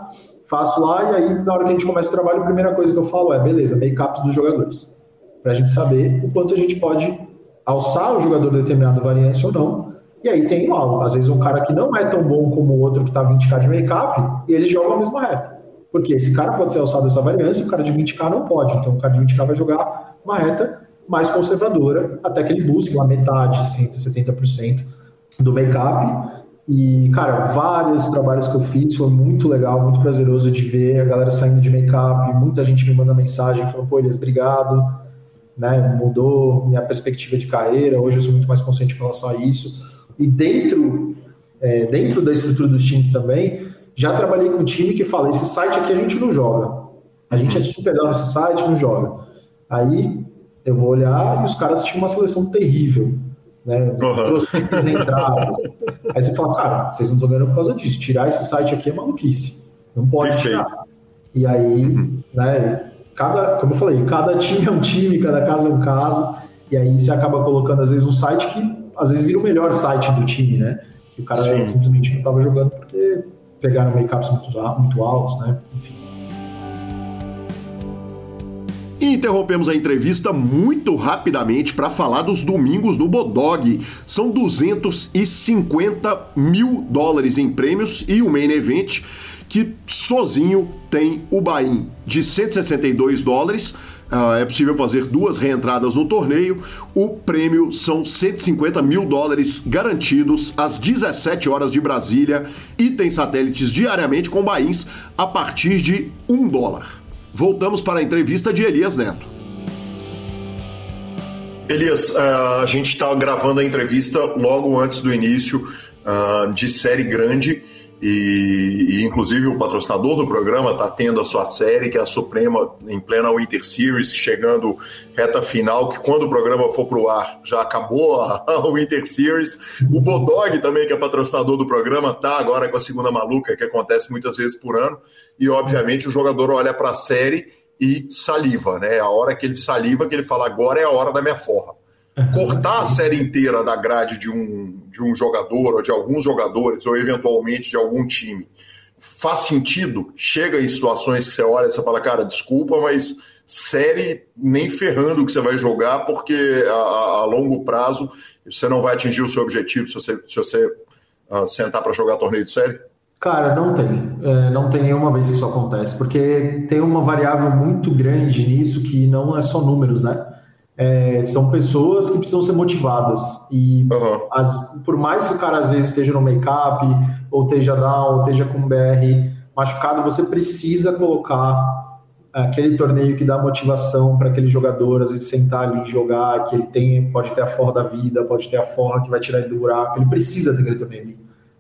faço lá e aí na hora que a gente começa o trabalho, a primeira coisa que eu falo é, beleza, make-ups dos jogadores. Para a gente saber o quanto a gente pode alçar o jogador de determinada variância ou não. E aí tem lá, às vezes um cara que não é tão bom como o outro que está 20k de make-up e ele joga a mesma reta. Porque esse cara pode ser alçado dessa variância, o cara de 20k não pode. Então o cara de 20k vai jogar uma reta mais conservadora até que ele busque lá metade, 60%, 70% do make-up e, cara, vários trabalhos que eu fiz foi muito legal, muito prazeroso de ver a galera saindo de make-up, muita gente me manda mensagem falando, pô, eles, obrigado, né, mudou minha perspectiva de carreira, hoje eu sou muito mais consciente com relação a isso. E dentro, é, dentro da estrutura dos times também, já trabalhei com um time que fala, esse site aqui a gente não joga, a gente é super legal nesse site, não joga. Aí eu vou olhar e os caras tinham uma seleção terrível né? Uhum. entradas. Aí você fala, cara, vocês não estão ganhando por causa disso. Tirar esse site aqui é maluquice. Não pode Perfeito. tirar. E aí, uhum. né, cada, como eu falei, cada time é um time, cada casa é um caso. E aí você acaba colocando, às vezes, um site que às vezes vira o melhor site do time, né? E o cara Sim. simplesmente não estava jogando porque pegaram make-ups muito, muito altos, né? Enfim. E interrompemos a entrevista muito rapidamente para falar dos domingos no Bodog. São 250 mil dólares em prêmios e o main event que sozinho tem o buy de 162 dólares. Uh, é possível fazer duas reentradas no torneio. O prêmio são 150 mil dólares garantidos às 17 horas de Brasília e tem satélites diariamente com bains a partir de 1 dólar. Voltamos para a entrevista de Elias Neto. Elias, a gente está gravando a entrevista logo antes do início de série grande e, e, inclusive o patrocinador do programa está tendo a sua série, que é a Suprema, em plena Winter Series, chegando reta final, que quando o programa for para o ar já acabou a, a, Winter Series. O Bodog também, que é patrocinador do programa, está agora com a segunda maluca, que acontece muitas vezes por ano. E obviamente o jogador olha para a série e saliva, né? A hora que ele saliva, que ele fala, agora é a hora da minha forra cortar a série inteira da grade de um, de um jogador ou de alguns jogadores ou eventualmente de algum time faz sentido? Chega em situações que você olha e você fala, cara, desculpa, mas série nem ferrando que você vai jogar porque a, a longo prazo você não vai atingir o seu objetivo se você, se você uh, sentar para jogar torneio de série? Cara, não tem. É, não tem nenhuma vez que isso acontece, porque tem uma variável muito grande nisso que não é só números, né? É, são pessoas que precisam ser motivadas. E uhum. as, por mais que o cara às vezes esteja no make-up, ou esteja down, ou esteja com BR machucado, você precisa colocar aquele torneio que dá motivação para aquele jogador, às vezes sentar ali e jogar, que ele tem, pode ter a forra da vida, pode ter a forra que vai tirar ele do buraco, ele precisa ter aquele torneio ali,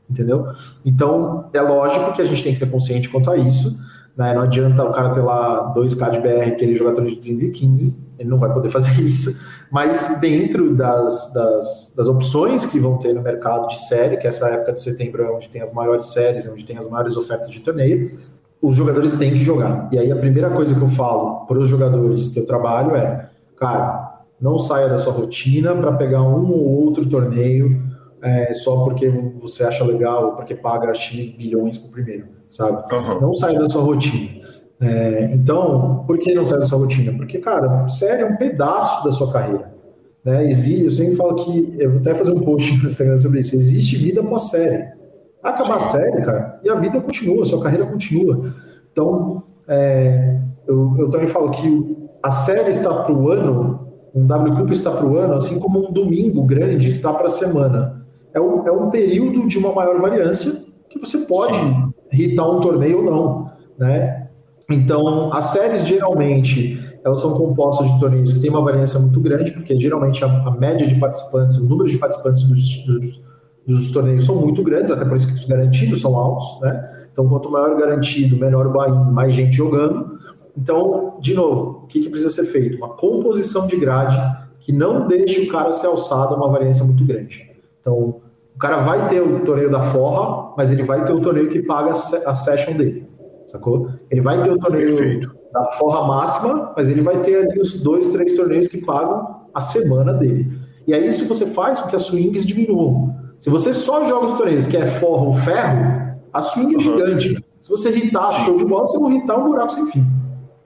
entendeu? Então, é lógico que a gente tem que ser consciente quanto a isso, né? não adianta o cara ter lá 2k de BR, que ele joga torneio de 215, ele não vai poder fazer isso. Mas dentro das, das, das, opções que vão ter no mercado de série, que essa época de setembro é onde tem as maiores séries, onde tem as maiores ofertas de torneio, os jogadores têm que jogar. E aí a primeira coisa que eu falo para os jogadores que eu trabalho é, cara, não saia da sua rotina para pegar um ou outro torneio é, só porque você acha legal ou porque paga X bilhões por primeiro, sabe? Uhum. Não saia da sua rotina. É, então, por que não sai da sua rotina? Porque, cara, série é um pedaço da sua carreira. Né? Existe, eu sempre falo que, eu vou até fazer um post no Instagram sobre isso, existe vida após série. Acabar a série, cara, e a vida continua, a sua carreira continua. Então, é, eu, eu também falo que a série está para o ano, um W Cup está para o ano, assim como um domingo grande está para a semana. É um, é um período de uma maior variância que você pode irritar um torneio ou não. Né? Então, as séries geralmente elas são compostas de torneios que têm uma variância muito grande, porque geralmente a, a média de participantes, o número de participantes dos, dos, dos, torneios são muito grandes, até por isso que os garantidos são altos, né? Então, quanto maior o garantido, menor o mais gente jogando. Então, de novo, o que, que precisa ser feito? Uma composição de grade que não deixe o cara ser alçado a uma variância muito grande. Então, o cara vai ter o torneio da forra, mas ele vai ter o torneio que paga a session dele sacou? Ele vai ter o torneio Perfeito. da forra máxima, mas ele vai ter ali os dois, três torneios que pagam a semana dele. E aí isso você faz com que as swings diminuam. Se você só joga os torneios que é forra ou ferro, a swing é uhum. gigante. Se você irritar show de bola, você vai irritar um buraco sem fim.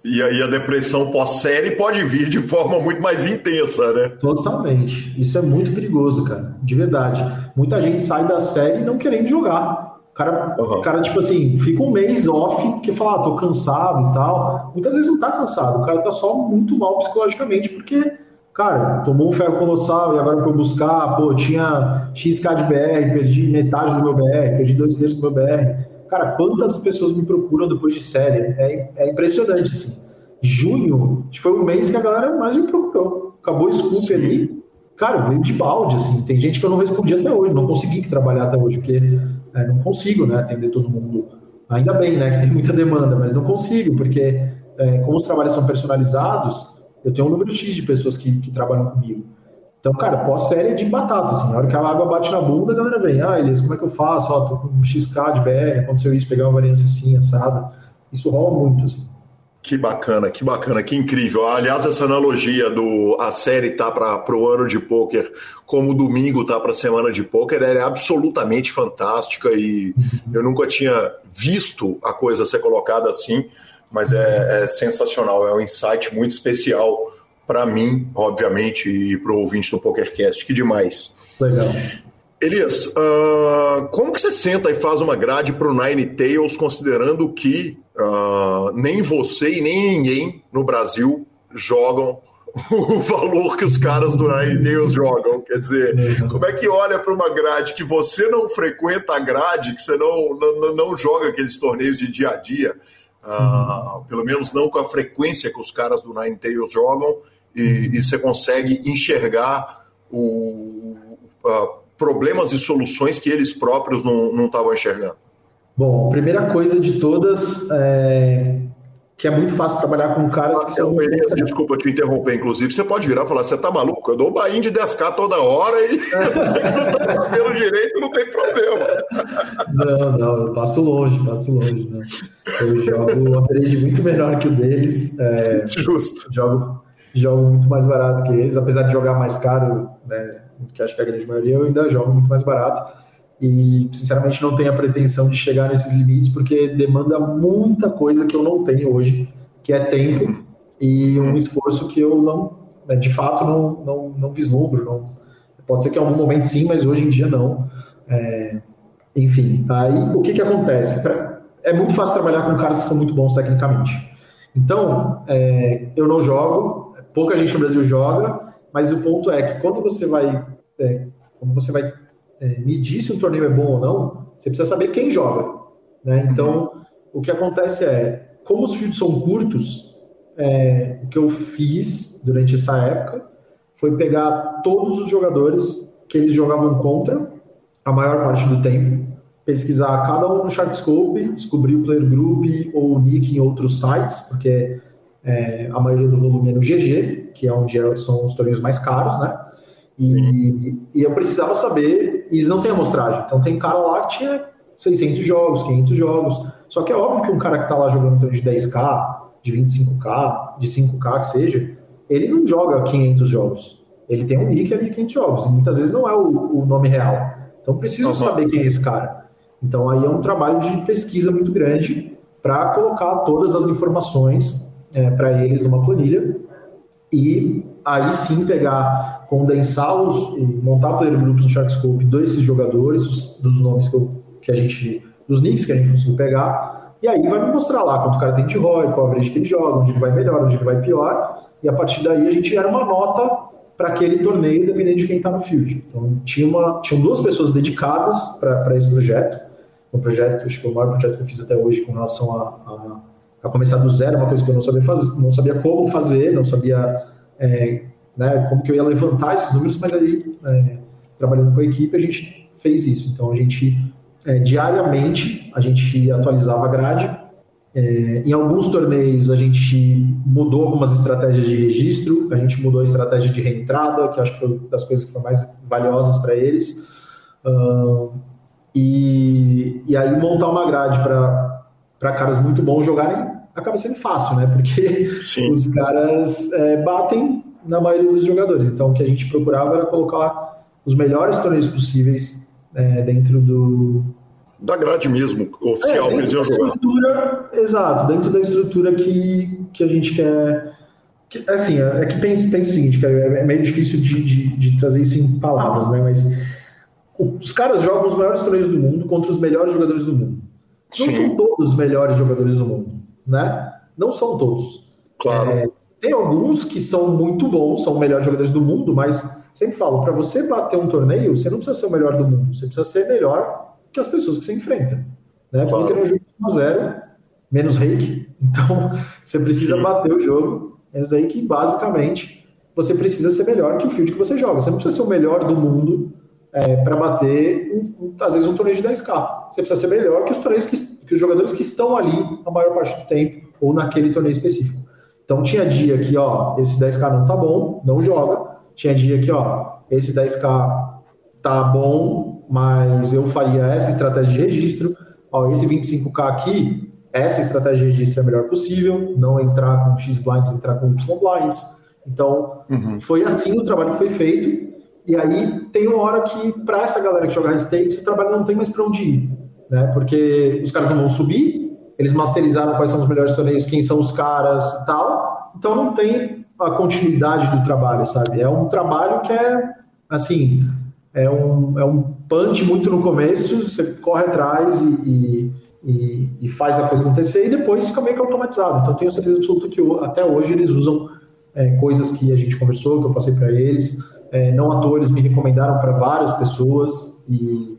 E aí a depressão pós-série pode vir de forma muito mais intensa, né? Totalmente. Isso é muito perigoso, cara. De verdade. Muita gente sai da série não querendo jogar cara, uhum. cara, tipo assim, fica um mês off porque fala, ah, tô cansado e tal. Muitas vezes não tá cansado, o cara tá só muito mal psicologicamente porque, cara, tomou um ferro colossal e agora foi buscar, pô, tinha XK de BR, perdi metade do meu BR, perdi dois terços do meu BR. Cara, quantas pessoas me procuram depois de série? É, é impressionante, assim. Junho foi o mês que a galera mais me procurou. Acabou o scoop ali. Cara, veio de balde, assim. Tem gente que eu não respondi até hoje, não consegui trabalhar até hoje, porque é, não consigo né, atender todo mundo. Ainda bem, né, que tem muita demanda, mas não consigo, porque é, como os trabalhos são personalizados, eu tenho um número X de pessoas que, que trabalham comigo. Então, cara, pós-série é de batata, assim, na hora que a água bate na bunda, a galera vem, ah, Elias, como é que eu faço? Ó, tô com um XK de BR, aconteceu isso, pegar uma variância assim, assada. Isso rola muito, assim. Que bacana, que bacana, que incrível. Aliás, essa analogia do a série tá para o ano de pôquer, como o domingo tá para a semana de pôquer, é absolutamente fantástica e eu nunca tinha visto a coisa ser colocada assim, mas é, é sensacional, é um insight muito especial para mim, obviamente, e para o ouvinte do PokerCast. Que demais. Legal. Elias, uh, como que você senta e faz uma grade para o Nine Tails, considerando que uh, nem você e nem ninguém no Brasil jogam o valor que os caras do Nine Tails jogam? Quer dizer, como é que olha para uma grade que você não frequenta a grade, que você não, não, não joga aqueles torneios de dia a dia? Uh, pelo menos não com a frequência que os caras do Nine Tails jogam, e, e você consegue enxergar o, uh, problemas e soluções que eles próprios não estavam enxergando. Bom, primeira coisa de todas é que é muito fácil trabalhar com caras que são. Elias, desculpa te interromper, inclusive. Você pode virar e falar: você tá maluco? Eu dou bain de 10k toda hora e você não tá sabendo direito, não tem problema. Não, não, eu passo longe, passo longe. Né? Eu jogo um upgrade muito menor que o deles. É, Justo. Jogo, jogo muito mais barato que eles, apesar de jogar mais caro, né? Que acho que a grande maioria, ainda jogo muito mais barato e sinceramente não tenho a pretensão de chegar nesses limites porque demanda muita coisa que eu não tenho hoje, que é tempo e um esforço que eu não, né, de fato, não, não, não vislumbro. Não, pode ser que em algum momento sim, mas hoje em dia não. É, enfim, aí o que, que acontece? É muito fácil trabalhar com caras que são muito bons tecnicamente. Então, é, eu não jogo, pouca gente no Brasil joga, mas o ponto é que quando você vai, é, quando você vai é, medir se um torneio é bom ou não, você precisa saber quem joga. Né? Então, o que acontece é, como os fields são curtos, é, o que eu fiz durante essa época foi pegar todos os jogadores que eles jogavam contra a maior parte do tempo, pesquisar cada um no Sharkscope, descobrir o player group ou o nick em outros sites, porque é, a maioria do volume é no GG, que é onde são os torneios mais caros, né? E, e, eu precisava saber, e eles não têm amostragem. Então tem cara lá que tinha 600 jogos, 500 jogos. Só que é óbvio que um cara que está lá jogando de 10k, de 25k, de 5k que seja, ele não joga 500 jogos. Ele tem um nick ali 500 jogos, e muitas vezes não é o, o nome real. Então preciso uhum. saber quem é esse cara. Então aí é um trabalho de pesquisa muito grande para colocar todas as informações é, para eles numa planilha e aí sim pegar, condensar os, montar player groups no Sharkscope desses jogadores, dos nomes que, eu, que a gente, dos nicks que a gente conseguiu pegar, e aí vai me mostrar lá quanto o cara tem de ROI, qual a average que ele joga, onde ele vai melhor, onde ele vai pior, e a partir daí a gente gera uma nota para aquele torneio, dependendo de quem está no field. Então, tinha uma, tinham duas pessoas dedicadas para esse projeto. Um projeto, acho que é o maior projeto que eu fiz até hoje com relação a, a, a começar do zero, uma coisa que eu não sabia fazer, não sabia como fazer, não sabia é, né, como que eu ia levantar esses números, mas aí, é, trabalhando com a equipe, a gente fez isso. Então, a gente, é, diariamente, a gente atualizava a grade. É, em alguns torneios, a gente mudou algumas estratégias de registro, a gente mudou a estratégia de reentrada, que acho que foi das coisas que foram mais valiosas para eles. Uh, e, e aí, montar uma grade para caras muito bons jogarem acaba sendo fácil, né? Porque Sim. os caras é, batem na maioria dos jogadores. Então, o que a gente procurava era colocar os melhores torneios possíveis é, dentro do. Da grade mesmo, oficial, é, que eles iam jogar. Exato, dentro da estrutura que, que a gente quer. Que, assim, é, é que pensa, pensa o seguinte, é, é meio difícil de, de, de trazer isso em palavras, né? Mas os caras jogam os maiores torneios do mundo contra os melhores jogadores do mundo. Não Sim. são todos os melhores jogadores do mundo né? Não são todos. Claro. É, tem alguns que são muito bons, são os melhores jogadores do mundo, mas sempre falo, para você bater um torneio, você não precisa ser o melhor do mundo, você precisa ser melhor que as pessoas que você enfrenta. Né? Claro. Porque no jogo 1 a 0 menos reiki, então você precisa Sim. bater o jogo, menos aí que basicamente você precisa ser melhor que o field que você joga. Você não precisa ser o melhor do mundo é, para bater, um, um, às vezes, um torneio de 10k. Você precisa ser melhor que os torneios que que os jogadores que estão ali a maior parte do tempo, ou naquele torneio específico. Então tinha dia que, ó, esse 10k não tá bom, não joga. Tinha dia que, ó, esse 10k tá bom, mas eu faria essa estratégia de registro. Ó, esse 25k aqui, essa estratégia de registro é a melhor possível, não entrar com X blinds, entrar com Y blinds. Então, uhum. foi assim o trabalho que foi feito. E aí tem uma hora que, para essa galera que joga high stakes, o trabalho não tem mais para onde ir né? Porque os caras não vão subir, eles masterizaram quais são os melhores torneios, quem são os caras e tal, então não tem a continuidade do trabalho, sabe? É um trabalho que é, assim, é um, é um punch muito no começo, você corre atrás e, e, e faz a coisa acontecer e depois fica meio que automatizado. Então tenho certeza absoluta que até hoje eles usam é, coisas que a gente conversou, que eu passei para eles, é, não atores me recomendaram para várias pessoas e,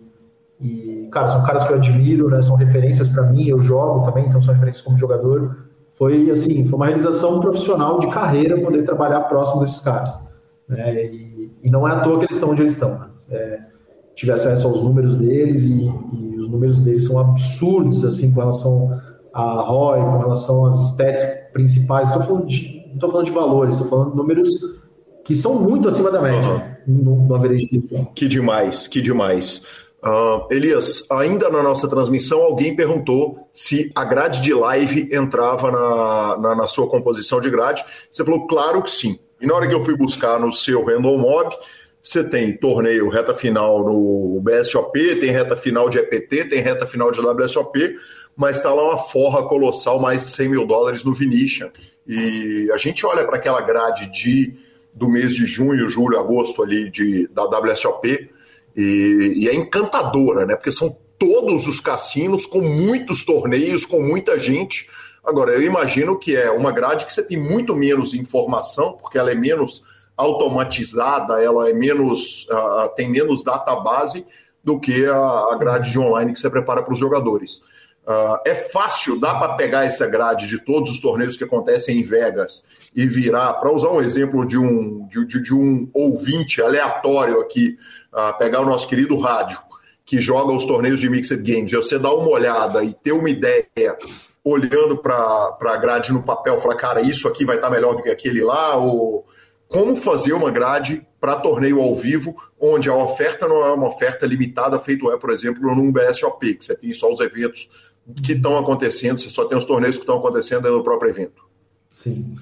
e e, cara, são caras que eu admiro, né? São referências para mim, eu jogo também, então são referências como jogador. Foi, assim, foi uma realização profissional de carreira poder trabalhar próximo desses caras. Né? E, e não é à toa que eles estão onde eles estão. Né? É, tive acesso aos números deles e, e, os números deles são absurdos, assim, com relação a ROI, com relação às stats principais. Estou falando de, não estou falando de valores, estou falando de números que são muito acima da média uhum. no, no average Que demais, que demais. Uh, Elias, ainda na nossa transmissão, alguém perguntou se a grade de live entrava na, na, na, sua composição de grade. Você falou, claro que sim. E na hora que eu fui buscar no seu Random Mob, você tem torneio reta final no BSOP, tem reta final de EPT, tem reta final de WSOP, mas está lá uma forra colossal, mais de 100 mil dólares no Venetian. E a gente olha para aquela grade de, do mês de junho, julho, agosto ali de, da WSOP e, e é encantadora, né? Porque são todos os cassinos com muitos torneios, com muita gente. Agora, eu imagino que é uma grade que você tem muito menos informação, porque ela é menos automatizada, ela é menos uh, tem menos database do que a, a grade de online que você prepara para os jogadores. Uh, é fácil, dá para pegar essa grade de todos os torneios que acontecem em Vegas e virar, para usar um exemplo de um, de, de, de um ouvinte aleatório aqui, uh, pegar o nosso querido rádio, que joga os torneios de Mixed Games, e você dar uma olhada e ter uma ideia, olhando para a grade no papel, falar, cara, isso aqui vai estar tá melhor do que aquele lá, ou como fazer uma grade para torneio ao vivo, onde a oferta não é uma oferta limitada, feito é, por exemplo, num BSOP, que você tem só os eventos que estão acontecendo, você só tem os torneios que estão acontecendo no próprio evento. Sim.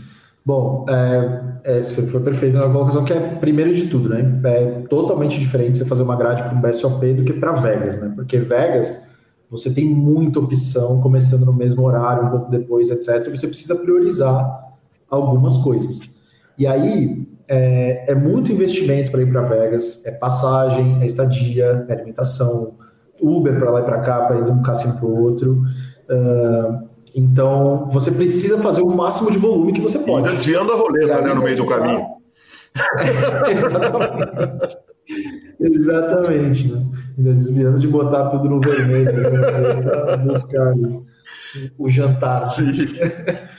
Bom, é, é, foi perfeito na colocação, que é primeiro de tudo, né? É totalmente diferente você fazer uma grade para um BSOP do que para Vegas, né? Porque Vegas você tem muita opção, começando no mesmo horário, um pouco depois, etc. Você precisa priorizar algumas coisas. E aí é, é muito investimento para ir para Vegas, é passagem, é estadia, é alimentação, Uber para lá e para cá, para ir de um cassino para o outro. Uh, então, você precisa fazer o máximo de volume que você pode. Ainda desviando a roleta, né, no meio do caminho. exatamente. exatamente né? Ainda desviando de botar tudo no vermelho, né, buscar o jantar. Sim.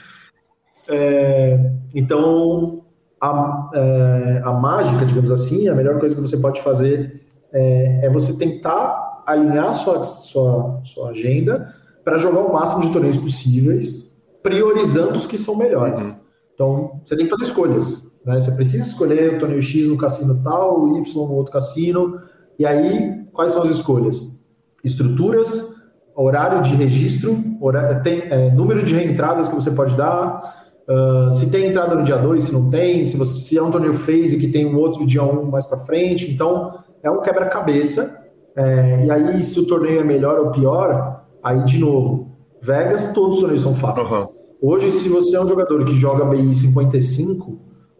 É, então, a, é, a mágica, digamos assim, a melhor coisa que você pode fazer é, é você tentar alinhar sua, sua, sua agenda para jogar o máximo de torneios possíveis, priorizando os que são melhores. Uhum. Então, você tem que fazer escolhas. Né? Você precisa escolher o torneio X no cassino tal, o Y no outro cassino. E aí, quais são as escolhas? Estruturas, horário de registro, horário, tem, é, número de reentradas que você pode dar, uh, se tem entrada no dia 2, se não tem, se, você, se é um torneio phase que tem um outro dia 1 um mais para frente. Então, é um quebra-cabeça é, e aí, se o torneio é melhor ou pior, aí de novo, Vegas, todos os torneios são fáceis. Uhum. Hoje, se você é um jogador que joga BI 55,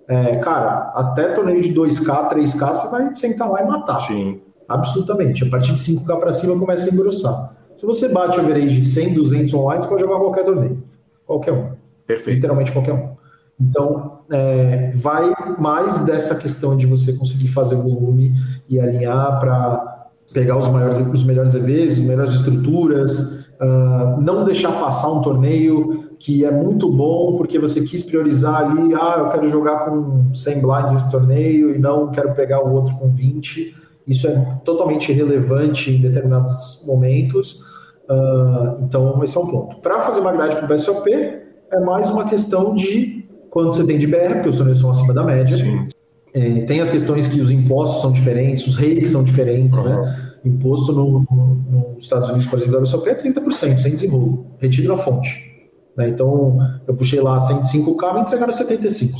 é, cara, até torneio de 2K, 3K, você vai sentar lá e matar. Sim. Absolutamente. A partir de 5K para cima começa a engrossar. Se você bate average de 100, 200 online, você pode jogar qualquer torneio. Qualquer um. Perfeito. Literalmente qualquer um. Então, é, vai mais dessa questão de você conseguir fazer volume e alinhar para pegar os maiores, os melhores EVs, as melhores estruturas, uh, não deixar passar um torneio que é muito bom porque você quis priorizar ali, ah, eu quero jogar com 100 blinds esse torneio e não quero pegar o outro com 20. Isso é totalmente irrelevante em determinados momentos. Uh, então, esse é um ponto. Para fazer uma grade para o BSOP, é mais uma questão de quanto você tem de BR, porque os torneios são acima da média. Sim. É, tem as questões que os impostos são diferentes, os reis são diferentes, uhum. né? Imposto no, no, nos Estados Unidos, por exemplo, só é 30%, sem desenrolo, retido na fonte. Né? Então, eu puxei lá 105K, me entregaram 75.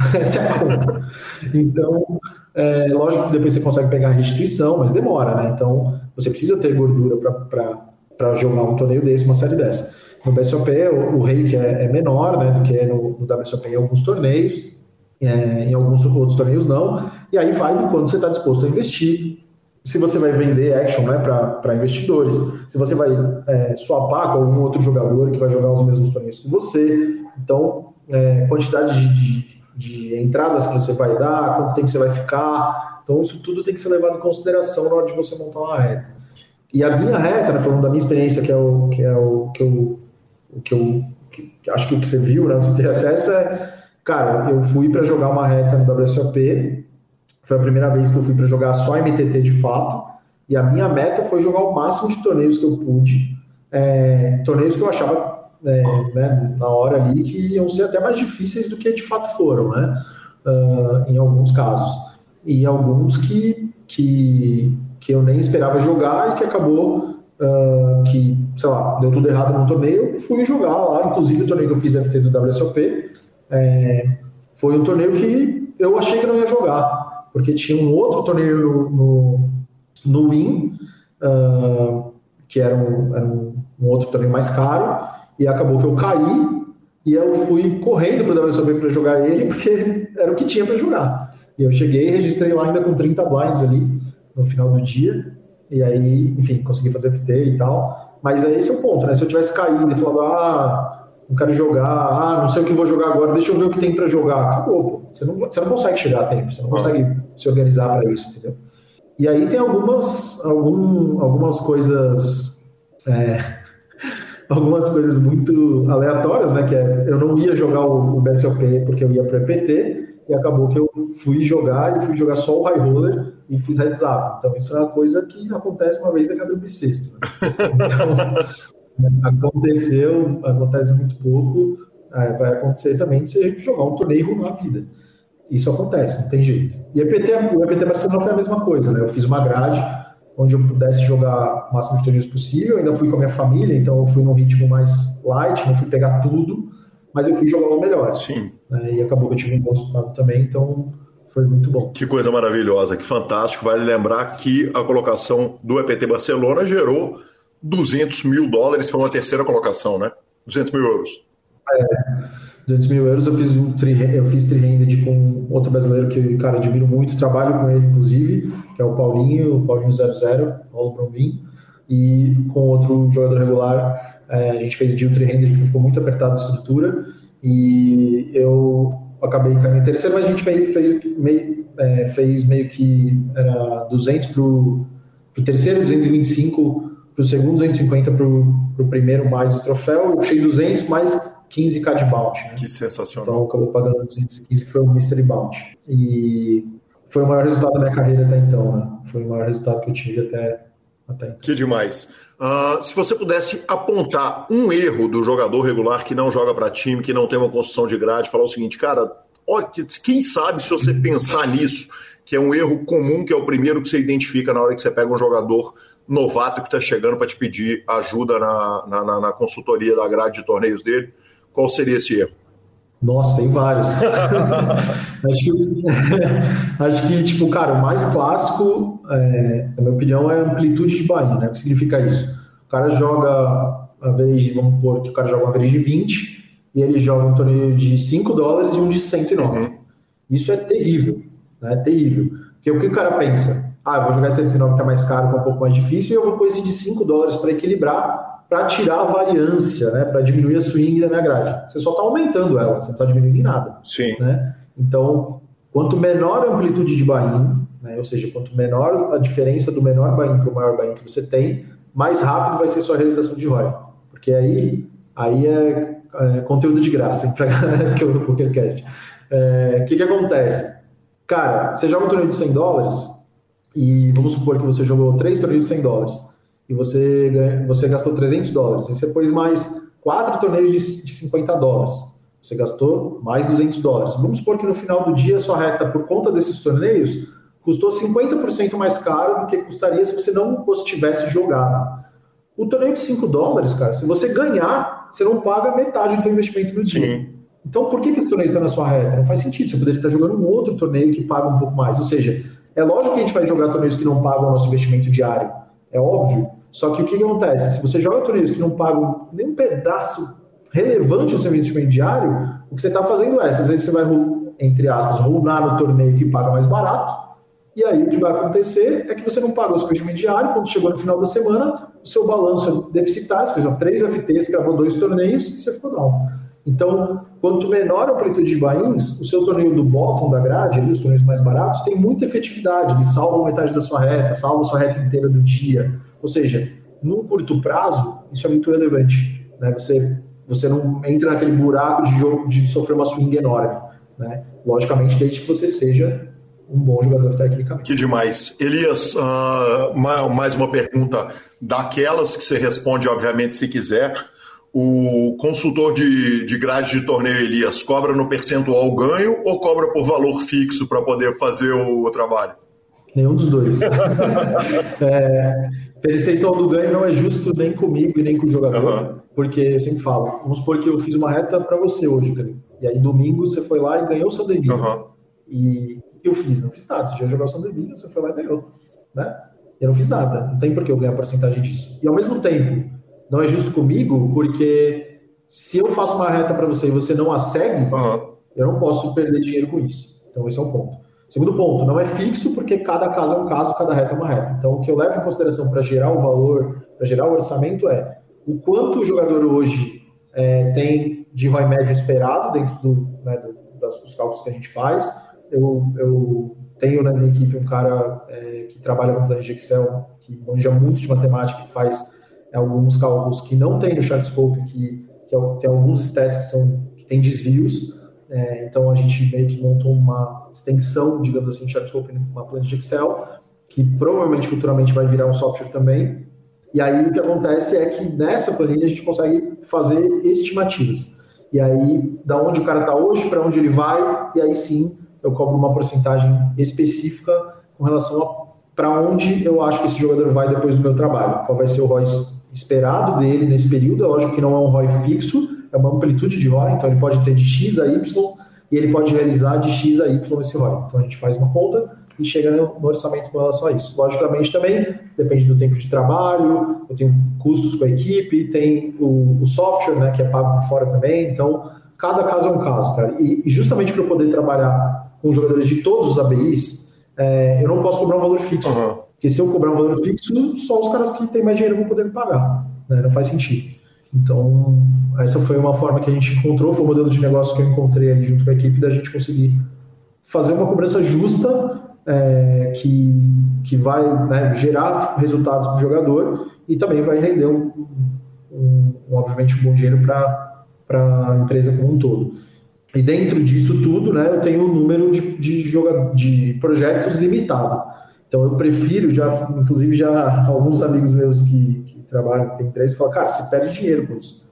Essa é a conta. Então, é, lógico que depois você consegue pegar a restituição, mas demora, né? Então, você precisa ter gordura para jogar um torneio desse, uma série dessa. No BSOP, o, o rei é, é menor né, do que é no, no WSOP em alguns torneios, é, em alguns outros torneios não, e aí vai do quanto você está disposto a investir, se você vai vender action né, para investidores, se você vai é, swapar com algum outro jogador que vai jogar os mesmos torneios que você, então, é, quantidade de, de, de, entradas que você vai dar, quanto tempo você vai ficar, então isso tudo tem que ser levado em consideração na hora de você montar uma reta. E a minha reta, né, falando da minha experiência, que é o que, é o, que eu, o que eu que, acho que o que você viu, né, você tem acesso é, cara, eu fui para jogar uma reta no WSOP, foi a primeira vez que eu fui para jogar só MTT de fato, e a minha meta foi jogar o máximo de torneios que eu pude, é, torneios que eu achava é, né, na hora ali que iam ser até mais difíceis do que de fato foram, né, uh, em alguns casos. E alguns que, que, que eu nem esperava jogar e que acabou uh, que, sei lá, deu tudo errado no torneio, fui jogar lá, inclusive o torneio que eu fiz FT do WSOP, é, foi um torneio que eu achei que não ia jogar, porque tinha um outro torneio no, no, no Win, uh, que era, um, era um, outro torneio mais caro, e acabou que eu caí, e eu fui correndo para o WSOP para jogar ele, porque era o que tinha para jogar. E eu cheguei e registrei lá ainda com 30 blinds ali, no final do dia, e aí, enfim, consegui fazer FT e tal. Mas é esse o ponto, né? Se eu tivesse caído e falado, ah, não quero jogar, ah, não sei o que vou jogar agora, deixa eu ver o que tem para jogar. Acabou. Você não, você não consegue chegar a tempo, você não consegue se organizar para isso, entendeu? E aí tem algumas, algum, algumas coisas. É, algumas coisas muito aleatórias, né? Que é, eu não ia jogar o, o BSOP porque eu ia para EPT, e acabou que eu fui jogar e fui jogar só o high roller e fiz heads up. Então isso é uma coisa que acontece uma vez a cada bissexto. Né? Então, aconteceu, acontece muito pouco, vai acontecer também de você jogar um torneio na vida. Isso acontece, não tem jeito. E o EPT, o EPT Barcelona foi a mesma coisa, né? Eu fiz uma grade onde eu pudesse jogar o máximo de torneios possível, eu ainda fui com a minha família, então eu fui num ritmo mais light, não fui pegar tudo, mas eu fui jogar os melhores. Sim. Né? E acabou que eu tive um bom resultado também, então foi muito bom. Que coisa maravilhosa, que fantástico. Vale lembrar que a colocação do EPT Barcelona gerou 200 mil dólares, foi uma terceira colocação, né? 200 mil euros. É, 200 mil euros. Eu fiz um tri, eu fiz tri com outro brasileiro que, cara, admiro muito, trabalho com ele, inclusive, que é o Paulinho, o Paulinho 00, Paulo Brombin, e com outro jogador regular, é, a gente fez deal trade porque ficou muito apertada a estrutura e eu acabei caindo em terceiro, mas a gente meio, fez, meio, é, fez meio que era 200 para o terceiro, 225 para o segundo, 250 para o primeiro mais o troféu. Eu puxei 200 mais 15k de bounty. Né? Que sensacional. Então acabou pagando 215, que foi o Mystery Bounty. E foi o maior resultado da minha carreira até então, né? Foi o maior resultado que eu tive até, até então. Que demais. Uh, se você pudesse apontar um erro do jogador regular que não joga para time, que não tem uma construção de grade, falar o seguinte, cara, olha, quem sabe se você pensar nisso, que é um erro comum, que é o primeiro que você identifica na hora que você pega um jogador novato que está chegando para te pedir ajuda na, na, na, consultoria da grade de torneios dele, qual seria esse erro? Nossa, tem vários. acho, que, acho que, tipo, cara, o mais clássico, é, na minha opinião, é amplitude de buy né? O que significa isso? O cara joga a vez de, vamos supor que o cara joga uma vez de 20 e ele joga um torneio de 5 dólares e um de 109. Uhum. Isso é terrível, né? É terrível. Porque o que o cara pensa? Ah, eu vou jogar esse 109 que é mais caro, que é um pouco mais difícil, e eu vou pôr esse de 5 dólares para equilibrar para tirar a variância, né, para diminuir a swing da minha grade. Você só está aumentando ela, você não está diminuindo em nada. Sim. Né? Então, quanto menor a amplitude de buy-in, né, ou seja, quanto menor a diferença do menor buy-in para o maior buy-in que você tem, mais rápido vai ser sua realização de ROI. Porque aí, aí é, é conteúdo de graça para que o PokerCast. O é, que, que acontece? Cara, você joga um torneio de 100 dólares e vamos supor que você jogou três torneios de 100 dólares e você, você gastou 300 dólares. Aí você pôs mais quatro torneios de, de 50 dólares. Você gastou mais 200 dólares. Vamos supor que no final do dia a sua reta, por conta desses torneios, custou 50% mais caro do que custaria se você não os tivesse jogado. O torneio de 5 dólares, cara, se você ganhar, você não paga metade do seu investimento no dia. Sim. Então, por que, que esse torneio está na sua reta? Não faz sentido. Você poderia estar jogando um outro torneio que paga um pouco mais. Ou seja, é lógico que a gente vai jogar torneios que não pagam o nosso investimento diário. É óbvio. Só que o que, acontece? Se você joga torneios que não pagam nem um pedaço relevante do seu investimento diário, o que você está fazendo é, às vezes você vai, entre aspas, roubar no torneio que paga mais barato, e aí o que vai acontecer é que você não pagou o seu investimento diário, quando chegou no final da semana, o seu balanço é deficitário, você fez três FTs, gravou dois torneios e você ficou down. Então, quanto menor a amplitude de buy-ins, o seu torneio do bottom da grade, ali, os torneios mais baratos, tem muita efetividade, ele salva metade da sua reta, salva sua reta inteira do dia, Ou seja, num curto prazo, isso é muito relevante. Né? Você, você não entra naquele buraco de jogo de sofrer uma swing enorme. Né? Logicamente, desde que você seja um bom jogador tecnicamente. Que demais. Elias, uh, mais uma pergunta daquelas que você responde, obviamente, se quiser. O consultor de, de grade de torneio Elias cobra no percentual ganho ou cobra por valor fixo para poder fazer o, o, trabalho? Nenhum dos dois. é, percentual do ganho não é justo nem comigo e nem com o jogador, uhum. porque eu sempre falo, vamos supor que eu fiz uma reta para você hoje, e aí domingo você foi lá e ganhou o seu delírio. Uhum. E eu fiz? Não fiz nada. Você já jogou o Sandevino, você foi lá e ganhou. Né? Eu não fiz nada. Não tem por que eu ganhar porcentagem disso. E ao mesmo tempo, não é justo comigo, porque se eu faço uma reta para você e você não a segue, uhum. eu não posso perder dinheiro com isso. Então esse é um ponto. Segundo ponto, não é fixo porque cada caso é um caso, cada reta é uma reta. Então o que eu levo em consideração para gerar o valor, para gerar o orçamento é o quanto o jogador hoje é, tem de ROI médio esperado dentro do, né, do, das, dos cálculos que a gente faz, eu, eu tenho na minha equipe um cara é, que trabalha com planilha de Excel, que manja muito de matemática, que faz alguns cálculos que não tem no Chartscope, que, que é, tem alguns stats que, são, que tem desvios. É, então a gente meio que montou uma extensão, digamos assim, do Chartscope uma planilha de Excel, que provavelmente futuramente vai virar um software também. E aí o que acontece é que nessa planilha a gente consegue fazer estimativas. E aí, da onde o cara está hoje, para onde ele vai, e aí sim eu cobro uma porcentagem específica com relação a para onde eu acho que esse jogador vai depois do meu trabalho. Qual vai ser o ROI esperado dele nesse período? É lógico que não é um ROI fixo, é uma amplitude de ROI, então ele pode ter de X a Y e ele pode realizar de X a Y esse ROI. Então a gente faz uma conta e chega no, orçamento com relação a isso. Logicamente também depende do tempo de trabalho, eu tenho custos com a equipe, tem o, o software, né, que é pago por fora também, então cada caso é um caso, cara. E, e justamente para eu poder trabalhar com jogadores de todos os ABIs, é, eu não posso cobrar um valor fixo. Uhum. Porque se eu cobrar um valor fixo, só os caras que têm mais dinheiro vão poder me pagar. Né? Não faz sentido. Então, essa foi uma forma que a gente encontrou, foi o modelo de negócio que eu encontrei ali junto com a equipe, da gente conseguir fazer uma cobrança justa, é, que, que vai né, gerar resultados para o jogador e também vai render, um, um, obviamente, um bom dinheiro para a empresa como um todo. E dentro disso tudo, né, eu tenho um número de, de, de projetos limitado. Então eu prefiro, já, inclusive já alguns amigos meus que, que trabalham, que tem empresa, falam, cara, você perde dinheiro com isso.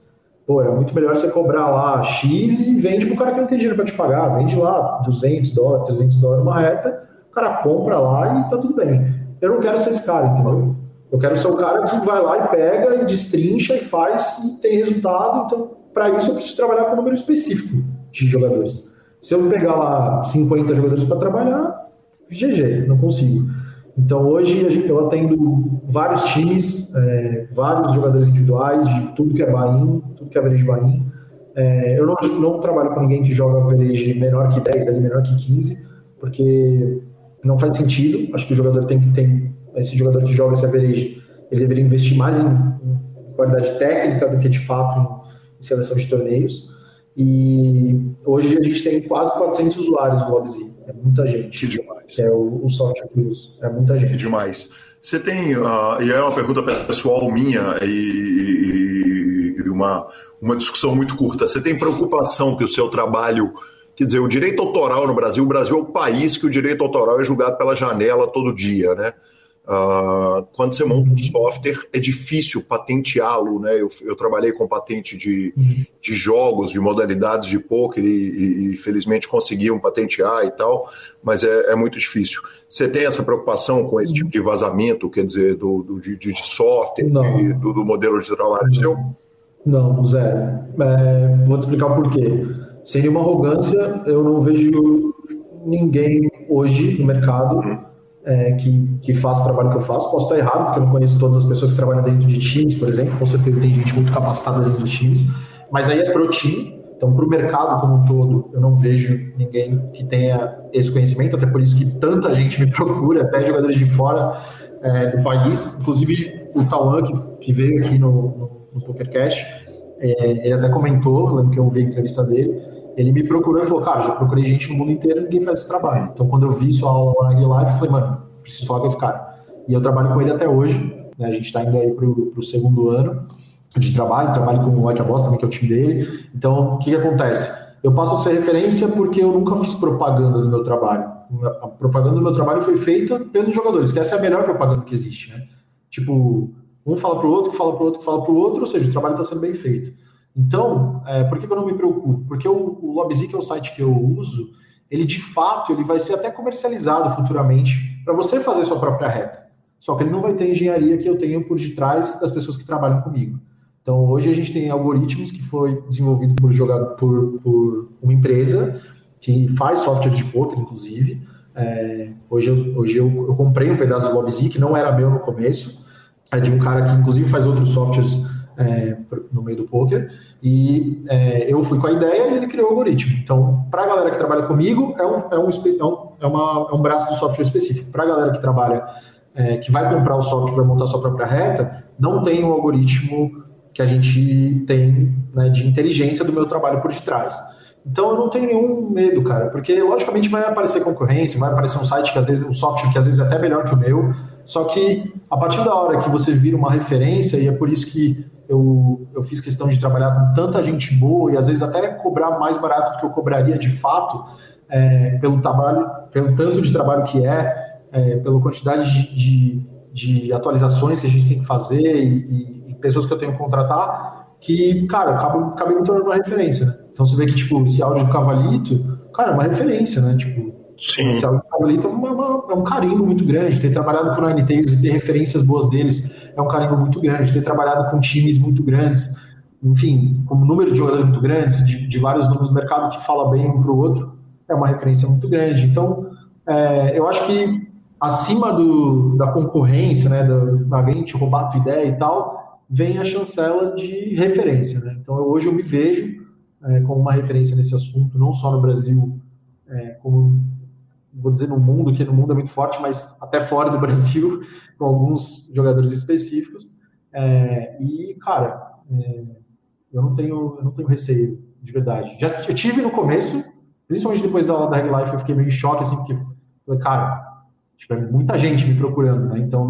Pô, é muito melhor você cobrar lá X e vende pro cara que não tem dinheiro para te pagar. Vende lá 200 dólares, 300 dólares uma reta, o cara compra lá e tá tudo bem. Eu não quero ser esse cara, entendeu? Eu quero ser o cara que vai lá e pega e destrincha e faz e tem resultado. Então, para isso eu preciso trabalhar com um número específico de jogadores. Se eu pegar lá 50 jogadores para trabalhar, GG, não consigo. Então hoje eu atendo vários times, é, vários jogadores individuais, de tudo que é Bahia, tudo que é Verege Bahia. É, eu não, não, trabalho com ninguém que joga Verege menor que 10, ali menor que 15, porque não faz sentido. Acho que o jogador tem que ter, esse jogador que joga esse Verege, ele deveria investir mais em, em qualidade técnica do que de fato em, em seleção de torneios. E hoje a gente tem quase 400 usuários no LogZ. É muita gente. Que demais. É o, o software que usa. É muita gente. Que demais. Você tem, uh, e é uma pergunta pessoal minha e, e, uma, uma discussão muito curta. Você tem preocupação que o seu trabalho Quer dizer, o direito autoral no Brasil, o Brasil é o país que o direito autoral é julgado pela janela todo dia, né? Uh, quando você monta um software, é difícil patenteá-lo, né? Eu, eu, trabalhei com patente de, de jogos, de modalidades de poker e, e, e felizmente conseguiam patentear e tal, mas é, é, muito difícil. Você tem essa preocupação com esse tipo de vazamento, quer dizer, do, do de, de, software, de, do, do, modelo de trabalho não. seu? Não, zero. É, vou te explicar o porquê. Sem nenhuma arrogância, eu não vejo ninguém hoje no mercado. Uhum é, que, que faça o trabalho que eu faço. Posso estar errado, porque eu não conheço todas as pessoas que trabalham dentro de times, por exemplo. Com certeza tem gente muito capacitada dentro dos times. Mas aí é pro time. Então, para o mercado como um todo, eu não vejo ninguém que tenha esse conhecimento, até por isso que tanta gente me procura, até jogadores de fora é, do país. Inclusive, o Tauan, que, que veio aqui no, no, no PokerCast, é, ele até comentou, lembro que eu vi a entrevista dele, ele me procurou e falou, cara, já procurei gente no mundo inteiro e ninguém faz esse trabalho. Então, quando eu vi sua aula lá Live, eu falei, mano, preciso falar com esse cara. E eu trabalho com ele até hoje. né? a gente está indo aí para o segundo ano de trabalho, trabalho com o a Boss também, que é o time dele. Então, o que, que acontece? Eu passo a ser referência porque eu nunca fiz propaganda do meu trabalho. A propaganda do meu trabalho foi feita pelos jogadores, que essa é a melhor propaganda que existe, né? Tipo, um fala para o outro, que fala para o outro, que fala para o outro, ou seja, o trabalho está sendo bem feito. Então, é, por que, eu não me preocupo? Porque o, o que é o site que eu uso, ele de fato ele vai ser até comercializado futuramente para você fazer sua própria reta. Só que ele não vai ter engenharia que eu tenho por detrás das pessoas que trabalham comigo. Então, hoje a gente tem algoritmos que foi desenvolvido por, jogado por, por uma empresa que faz software de poker, inclusive. É, hoje eu, hoje eu, eu, comprei um pedaço do LobZ, que não era meu no começo, é de um cara que inclusive faz outros softwares é, no meio do poker, e é, eu fui com a ideia e ele criou o algoritmo. Então, para a galera que trabalha comigo, é um, é um, é é uma, é um braço do software específico. Para a galera que trabalha, é, que vai comprar o software para montar sua própria reta, não tem um algoritmo que a gente tem né, de inteligência do meu trabalho por detrás. Então eu não tenho nenhum medo, cara, porque logicamente vai aparecer concorrência, vai aparecer um site que às vezes, um software que às vezes é até melhor que o meu, só que a partir da hora que você vira uma referência, e é por isso que eu, eu fiz questão de trabalhar com tanta gente boa e às vezes até cobrar mais barato do que eu cobraria de fato, é, pelo trabalho, pelo tanto de trabalho que é, é pela quantidade de, de, de, atualizações que a gente tem que fazer e, e pessoas que eu tenho que contratar, que, cara, acabei, acabei me tornando uma referência, né? Então você vê que, tipo, esse áudio do Cavalito, cara, é uma referência, né? Tipo, Sim. esse áudio do Cavalito é, uma, uma, um carinho muito grande. Ter trabalhado com o Nine Tails e ter referências boas deles é um carinho muito grande. Ter trabalhado com times muito grandes, enfim, com um número de jogadores muito grandes, de, de vários nomes do mercado que fala bem um para o outro, é uma referência muito grande. Então, é, eu acho que acima do, da concorrência, né, da, da roubar a tua ideia e tal, vem a chancela de referência. Né? Então, eu, hoje eu me vejo é, como uma referência nesse assunto, não só no Brasil, é, como vou dizer no mundo, que no mundo é muito forte, mas até fora do Brasil, com alguns jogadores específicos. É, e, cara, é, eu não tenho, eu não tenho receio, de verdade. Já eu tive no começo, principalmente depois da da Reg Life, eu fiquei meio em choque, assim, porque, cara, tipo, é muita gente me procurando, né? Então,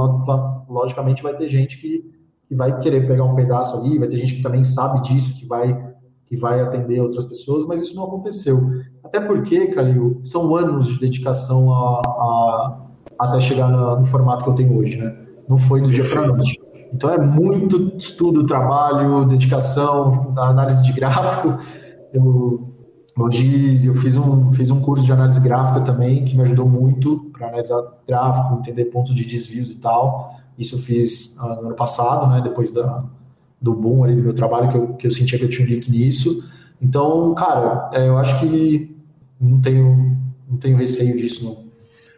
logicamente, vai ter gente que que vai querer pegar um pedaço ali, vai ter gente que também sabe disso, que vai vai atender outras pessoas, mas isso não aconteceu. Até porque, Calil, são anos de dedicação a, a até chegar no, no, formato que eu tenho hoje, né? Não foi do dia para noite. Então é muito estudo, trabalho, dedicação, análise de gráfico. Eu, hoje eu fiz um, fiz um curso de análise gráfica também que me ajudou muito para analisar gráfico, entender pontos de desvios e tal. Isso eu fiz uh, no ano passado, né, depois da, do boom ali do meu trabalho, que eu, que eu sentia que eu tinha um link nisso. Então, cara, é, eu acho que não tenho, não tenho receio disso, não.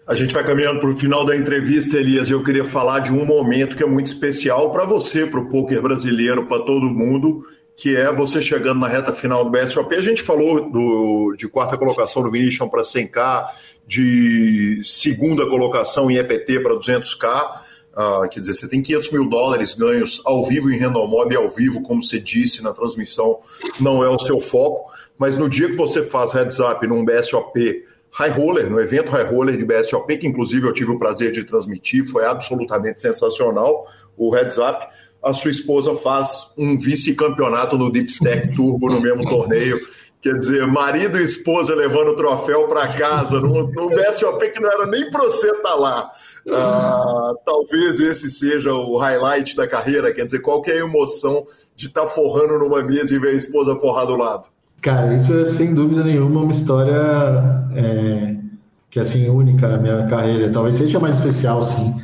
A gente vai caminhando para o final da entrevista, Elias, e eu queria falar de um momento que é muito especial para você, para o poker brasileiro, para todo mundo, que é você chegando na reta final do BSOP. A gente falou do, de quarta colocação no Vinicius para 100K, de segunda colocação em EPT para 200K, Uh, quer dizer, você tem 500 mil dólares ganhos ao vivo em renda mob ao vivo, como você disse na transmissão, não é o seu foco, mas no dia que você faz heads up num BSOP High Roller, no evento High Roller de BSOP, que inclusive eu tive o prazer de transmitir, foi absolutamente sensacional o heads up, a sua esposa faz um vice-campeonato no Deep Stack Turbo no mesmo torneio. Quer dizer, marido e esposa levando o troféu para casa, num, num BSOP que não era nem para você estar tá lá. Ah, talvez esse seja o highlight da carreira, quer dizer, qual que é a emoção de estar tá forrando numa mesa e ver a esposa forrar do lado? Cara, isso é sem dúvida nenhuma uma história é, que assim única na minha carreira, talvez seja mais especial, sim.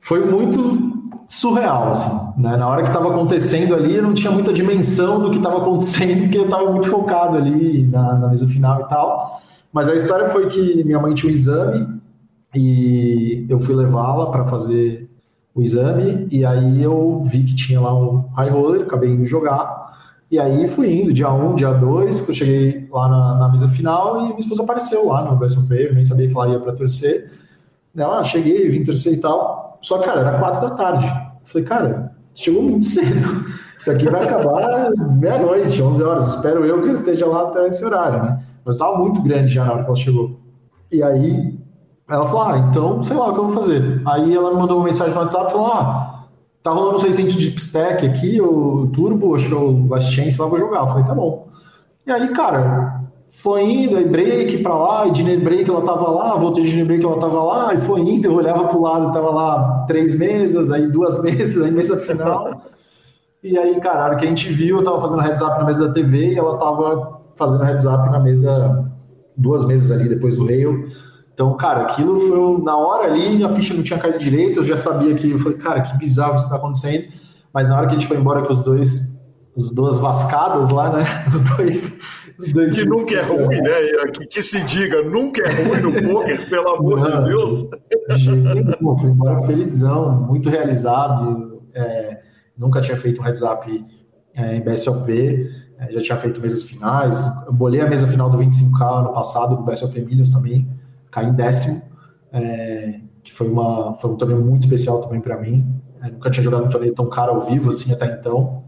Foi muito surreal, assim, né? Na hora que estava acontecendo ali, eu não tinha muita dimensão do que estava acontecendo, porque eu estava muito focado ali na, na mesa final e tal. Mas a história foi que minha mãe tinha um exame e eu fui levá-la para fazer o exame e aí eu vi que tinha lá um high roller, acabei indo jogar e aí fui indo, dia 1, um, dia 2, eu cheguei lá na, na, mesa final e minha esposa apareceu lá no Best Player, nem sabia que ela ia para torcer. Ela, ah, cheguei, vim torcer e tal. Só, cara, era 4 da tarde. Falei, cara, chegou muito cedo. Isso aqui vai acabar meia-noite, 11 horas. Espero eu que eu esteja lá até esse horário, né? Mas estava muito grande já na hora que ela chegou. E aí ela falou, ah, então sei lá o que eu vou fazer. Aí ela me mandou uma mensagem no WhatsApp falou, ah, tá rolando 600 de stack aqui, o Turbo, acho que o Last Chance lá, vou jogar. Eu falei, tá bom. E aí, cara, foi indo, aí break pra lá, e Dinner Break ela tava lá, voltei de Dinner Break ela tava lá, e foi indo, eu olhava pro lado, tava lá três mesas, aí duas mesas, aí mesa final. e aí, cara, que a gente viu, eu tava fazendo heads up na mesa da TV e ela tava fazendo heads up na mesa, duas mesas ali depois do rail. Então, cara, aquilo foi na hora ali, a ficha não tinha caído direito, eu já sabia que, eu falei, cara, que bizarro isso tá acontecendo. Mas na hora que a gente foi embora com os dois, os duas vascadas lá, né? Os dois que nunca é ruim, né? Que, que, se diga, nunca é ruim no poker, pelo amor não, de Deus. De fui embora felizão, muito realizado. É, nunca tinha feito um heads up é, em BSOP, é, já tinha feito mesas finais. Eu bolei a mesa final do 25K ano passado, do BSOP Millions também, caí em décimo, é, que foi, uma, foi um torneio muito especial também para mim. É, nunca tinha jogado um torneio tão caro ao vivo assim até então.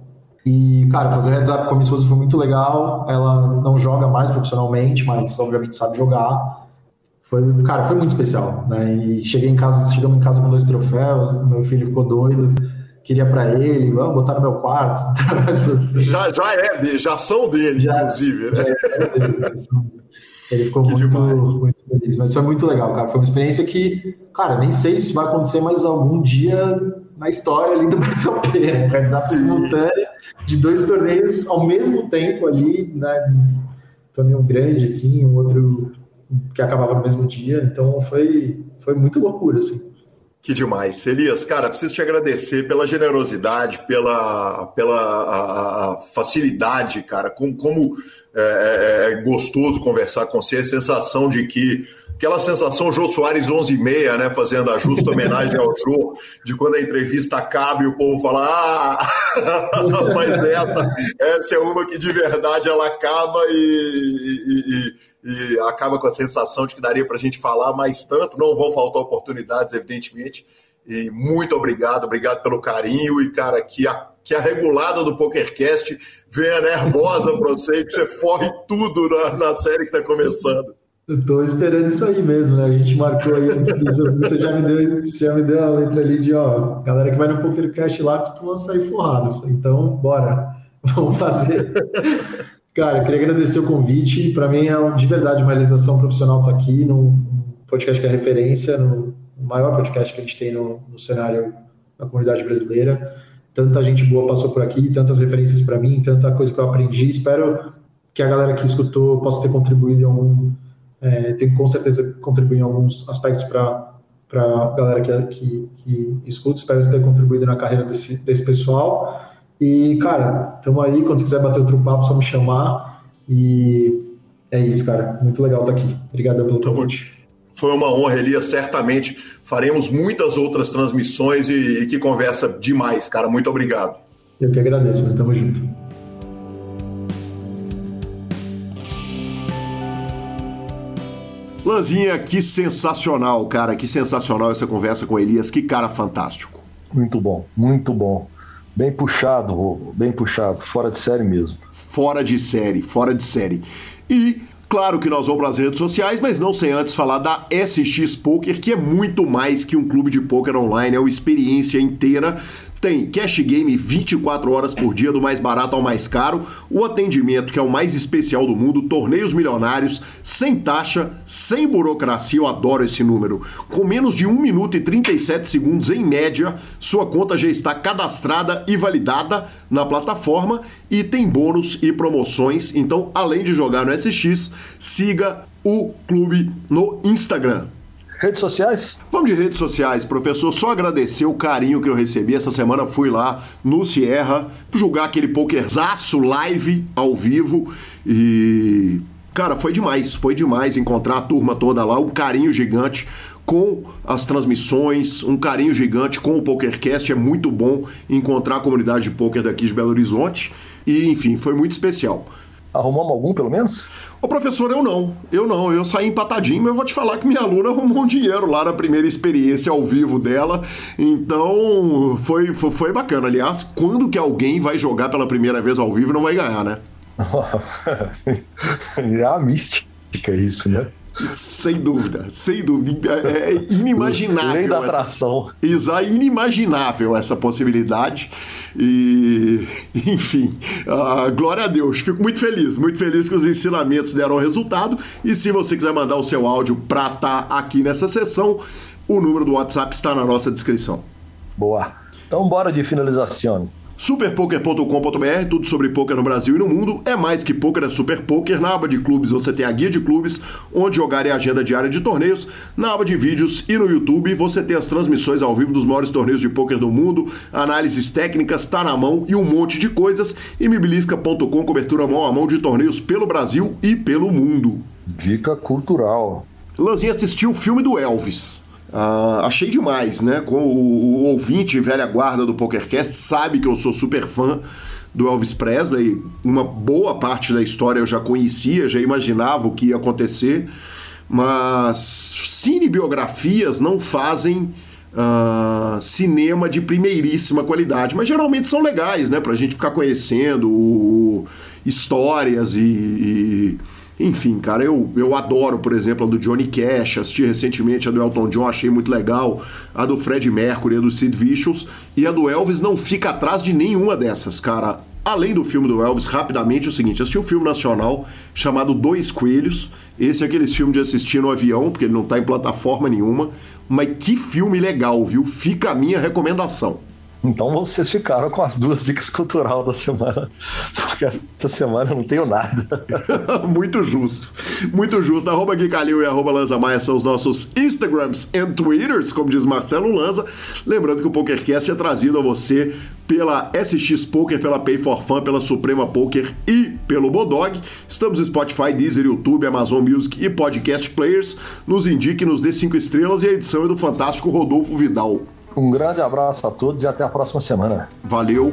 E, cara, fazer heads up com a minha esposa foi muito legal. Ela não joga mais profissionalmente, mas obviamente sabe jogar. Foi, cara, foi muito especial, né? E cheguei em casa, chegamos em casa com dois troféus, meu filho ficou doido, queria para ele, vamos botar no meu quarto. já, já é dele, já são dele, já, inclusive, né? É dele, ele ficou muito, muito, feliz, mas foi muito legal, cara. Foi uma experiência que, cara, nem sei se vai acontecer mais algum dia na história ali do BTOP, né? Heads up simultâneo de dois torneios ao mesmo tempo ali, né? Um torneio grande, assim, um outro que acabava no mesmo dia. Então foi, foi muito loucura, assim. Que demais. Elias, cara, preciso te agradecer pela generosidade, pela, pela a, a facilidade, cara, como, como é, é, é, gostoso conversar com você, a sensação de que aquela sensação Jô Soares 11 e meia, né, fazendo a justa homenagem ao Jô, de quando a entrevista acaba e o povo fala, ah, mas essa, essa é uma que de verdade ela acaba e, e, e, e acaba com a sensação de que daria para a gente falar mais tanto, não vão faltar oportunidades, evidentemente, e muito obrigado, obrigado pelo carinho e, cara, que a que a regulada do PokerCast venha nervosa para você, que você forre tudo na, na série que está começando. Eu tô esperando isso aí mesmo, né? A gente marcou aí, você já me deu, você já me deu a letra ali de, ó, galera que vai no PokerCast lá costuma sair forrado. Então, bora, vamos fazer. Cara, queria agradecer o convite. Para mim é de verdade uma realização profissional estar aqui num podcast que é referência, no maior podcast que a gente tem no, no cenário da comunidade brasileira tanta gente boa passou por aqui, tantas referências para mim, tanta coisa que eu aprendi. Espero que a galera que escutou possa ter contribuído em algum, é, tem com certeza contribuído em alguns aspectos para para a galera que, que, que, escuta. Espero ter contribuído na carreira desse, desse pessoal. E, cara, estamos aí. Quando você quiser bater outro papo, só me chamar. E é isso, cara. Muito legal estar aqui. Obrigado pelo convite. Foi uma honra, Elias. Certamente faremos muitas outras transmissões e, e que conversa demais, cara. Muito obrigado. Eu que agradeço, mas tamo junto. Lanzinha, que sensacional, cara. Que sensacional essa conversa com Elias. Que cara fantástico. Muito bom, muito bom. Bem puxado, bem puxado. Fora de série mesmo. Fora de série, fora de série. E Claro que nós vamos para as redes sociais, mas não sem antes falar da SX Poker, que é muito mais que um clube de poker online, é uma experiência inteira tem cash game 24 horas por dia, do mais barato ao mais caro, o atendimento, que é o mais especial do mundo, torneios milionários, sem taxa, sem burocracia, eu adoro esse número. Com menos de 1 minuto e 37 segundos em média, sua conta já está cadastrada e validada na plataforma e tem bônus e promoções. Então, além de jogar no SX, siga o clube no Instagram. Redes sociais? Vamos de redes sociais, professor. Só agradecer o carinho que eu recebi. Essa semana fui lá no Sierra julgar aquele pokerzaço live ao vivo e. Cara, foi demais, foi demais encontrar a turma toda lá, um carinho gigante com as transmissões, um carinho gigante com o PokerCast. É muito bom encontrar a comunidade de poker daqui de Belo Horizonte. E, enfim, foi muito especial. Arrumamos algum, pelo menos? Ô, professor, eu não. Eu não. Eu saí empatadinho, mas eu vou te falar que minha aluna arrumou um dinheiro lá na primeira experiência ao vivo dela. Então, foi, foi, foi bacana. Aliás, quando que alguém vai jogar pela primeira vez ao vivo não vai ganhar, né? é a mística isso, né? Sem dúvida, sem dúvida. É, é inimaginável. Lei da atração. Essa, inimaginável essa possibilidade. E, enfim, uh, glória a Deus. Fico muito feliz, muito feliz que os ensinamentos deram resultado. E se você quiser mandar o seu áudio para estar tá aqui nessa sessão, o número do WhatsApp está na nossa descrição. Boa. Então, bora de finalização. Superpoker.com.br, tudo sobre poker no Brasil e no mundo. É mais que poker, é Super Poker. Na aba de clubes você tem a guia de clubes, onde jogar e a agenda diária de torneios. Na aba de vídeos e no YouTube você tem as transmissões ao vivo dos maiores torneios de poker do mundo, análises técnicas, tá na mão e um monte de coisas. E mibilisca.com, cobertura mão a mão de torneios pelo Brasil e pelo mundo. Dica cultural. Lanzinha assistiu o filme do Elvis. Uh, achei demais, né? O, o, ouvinte velha guarda do PokerCast sabe que eu sou super fã do Elvis Presley. Uma boa parte da história eu já conhecia, já imaginava o que ia acontecer, mas cinebiografias não fazem uh, cinema de primeiríssima qualidade, mas geralmente são legais, né? Pra gente ficar conhecendo o, histórias e, e enfim, cara, eu, eu adoro, por exemplo, a do Johnny Cash, assisti recentemente a do Elton John, achei muito legal, a do Fred Mercury, a do Sid Vicious, e a do Elvis não fica atrás de nenhuma dessas, cara. Além do filme do Elvis, rapidamente é o seguinte: assisti um filme nacional chamado Dois Coelhos. Esse é aqueles filmes de assistir no avião, porque ele não tá em plataforma nenhuma. Mas que filme legal, viu? Fica a minha recomendação. Então vocês ficaram com as duas dicas cultural da semana, porque essa semana eu não tenho nada. Muito justo, muito justo. Arroba Gui Calil e arroba Lanza Maia são os nossos Instagrams e Twitters, como diz Marcelo Lanza. Lembrando que o PokerCast é trazido a você pela SX Poker, pela Pay for Fun, pela Suprema Poker e pelo Bodog. Estamos no Spotify, Deezer, YouTube, Amazon Music e Podcast Players. Nos indique, nos dê cinco estrelas e a edição é do fantástico Rodolfo Vidal. Um grande abraço a todos e até a próxima semana. Valeu!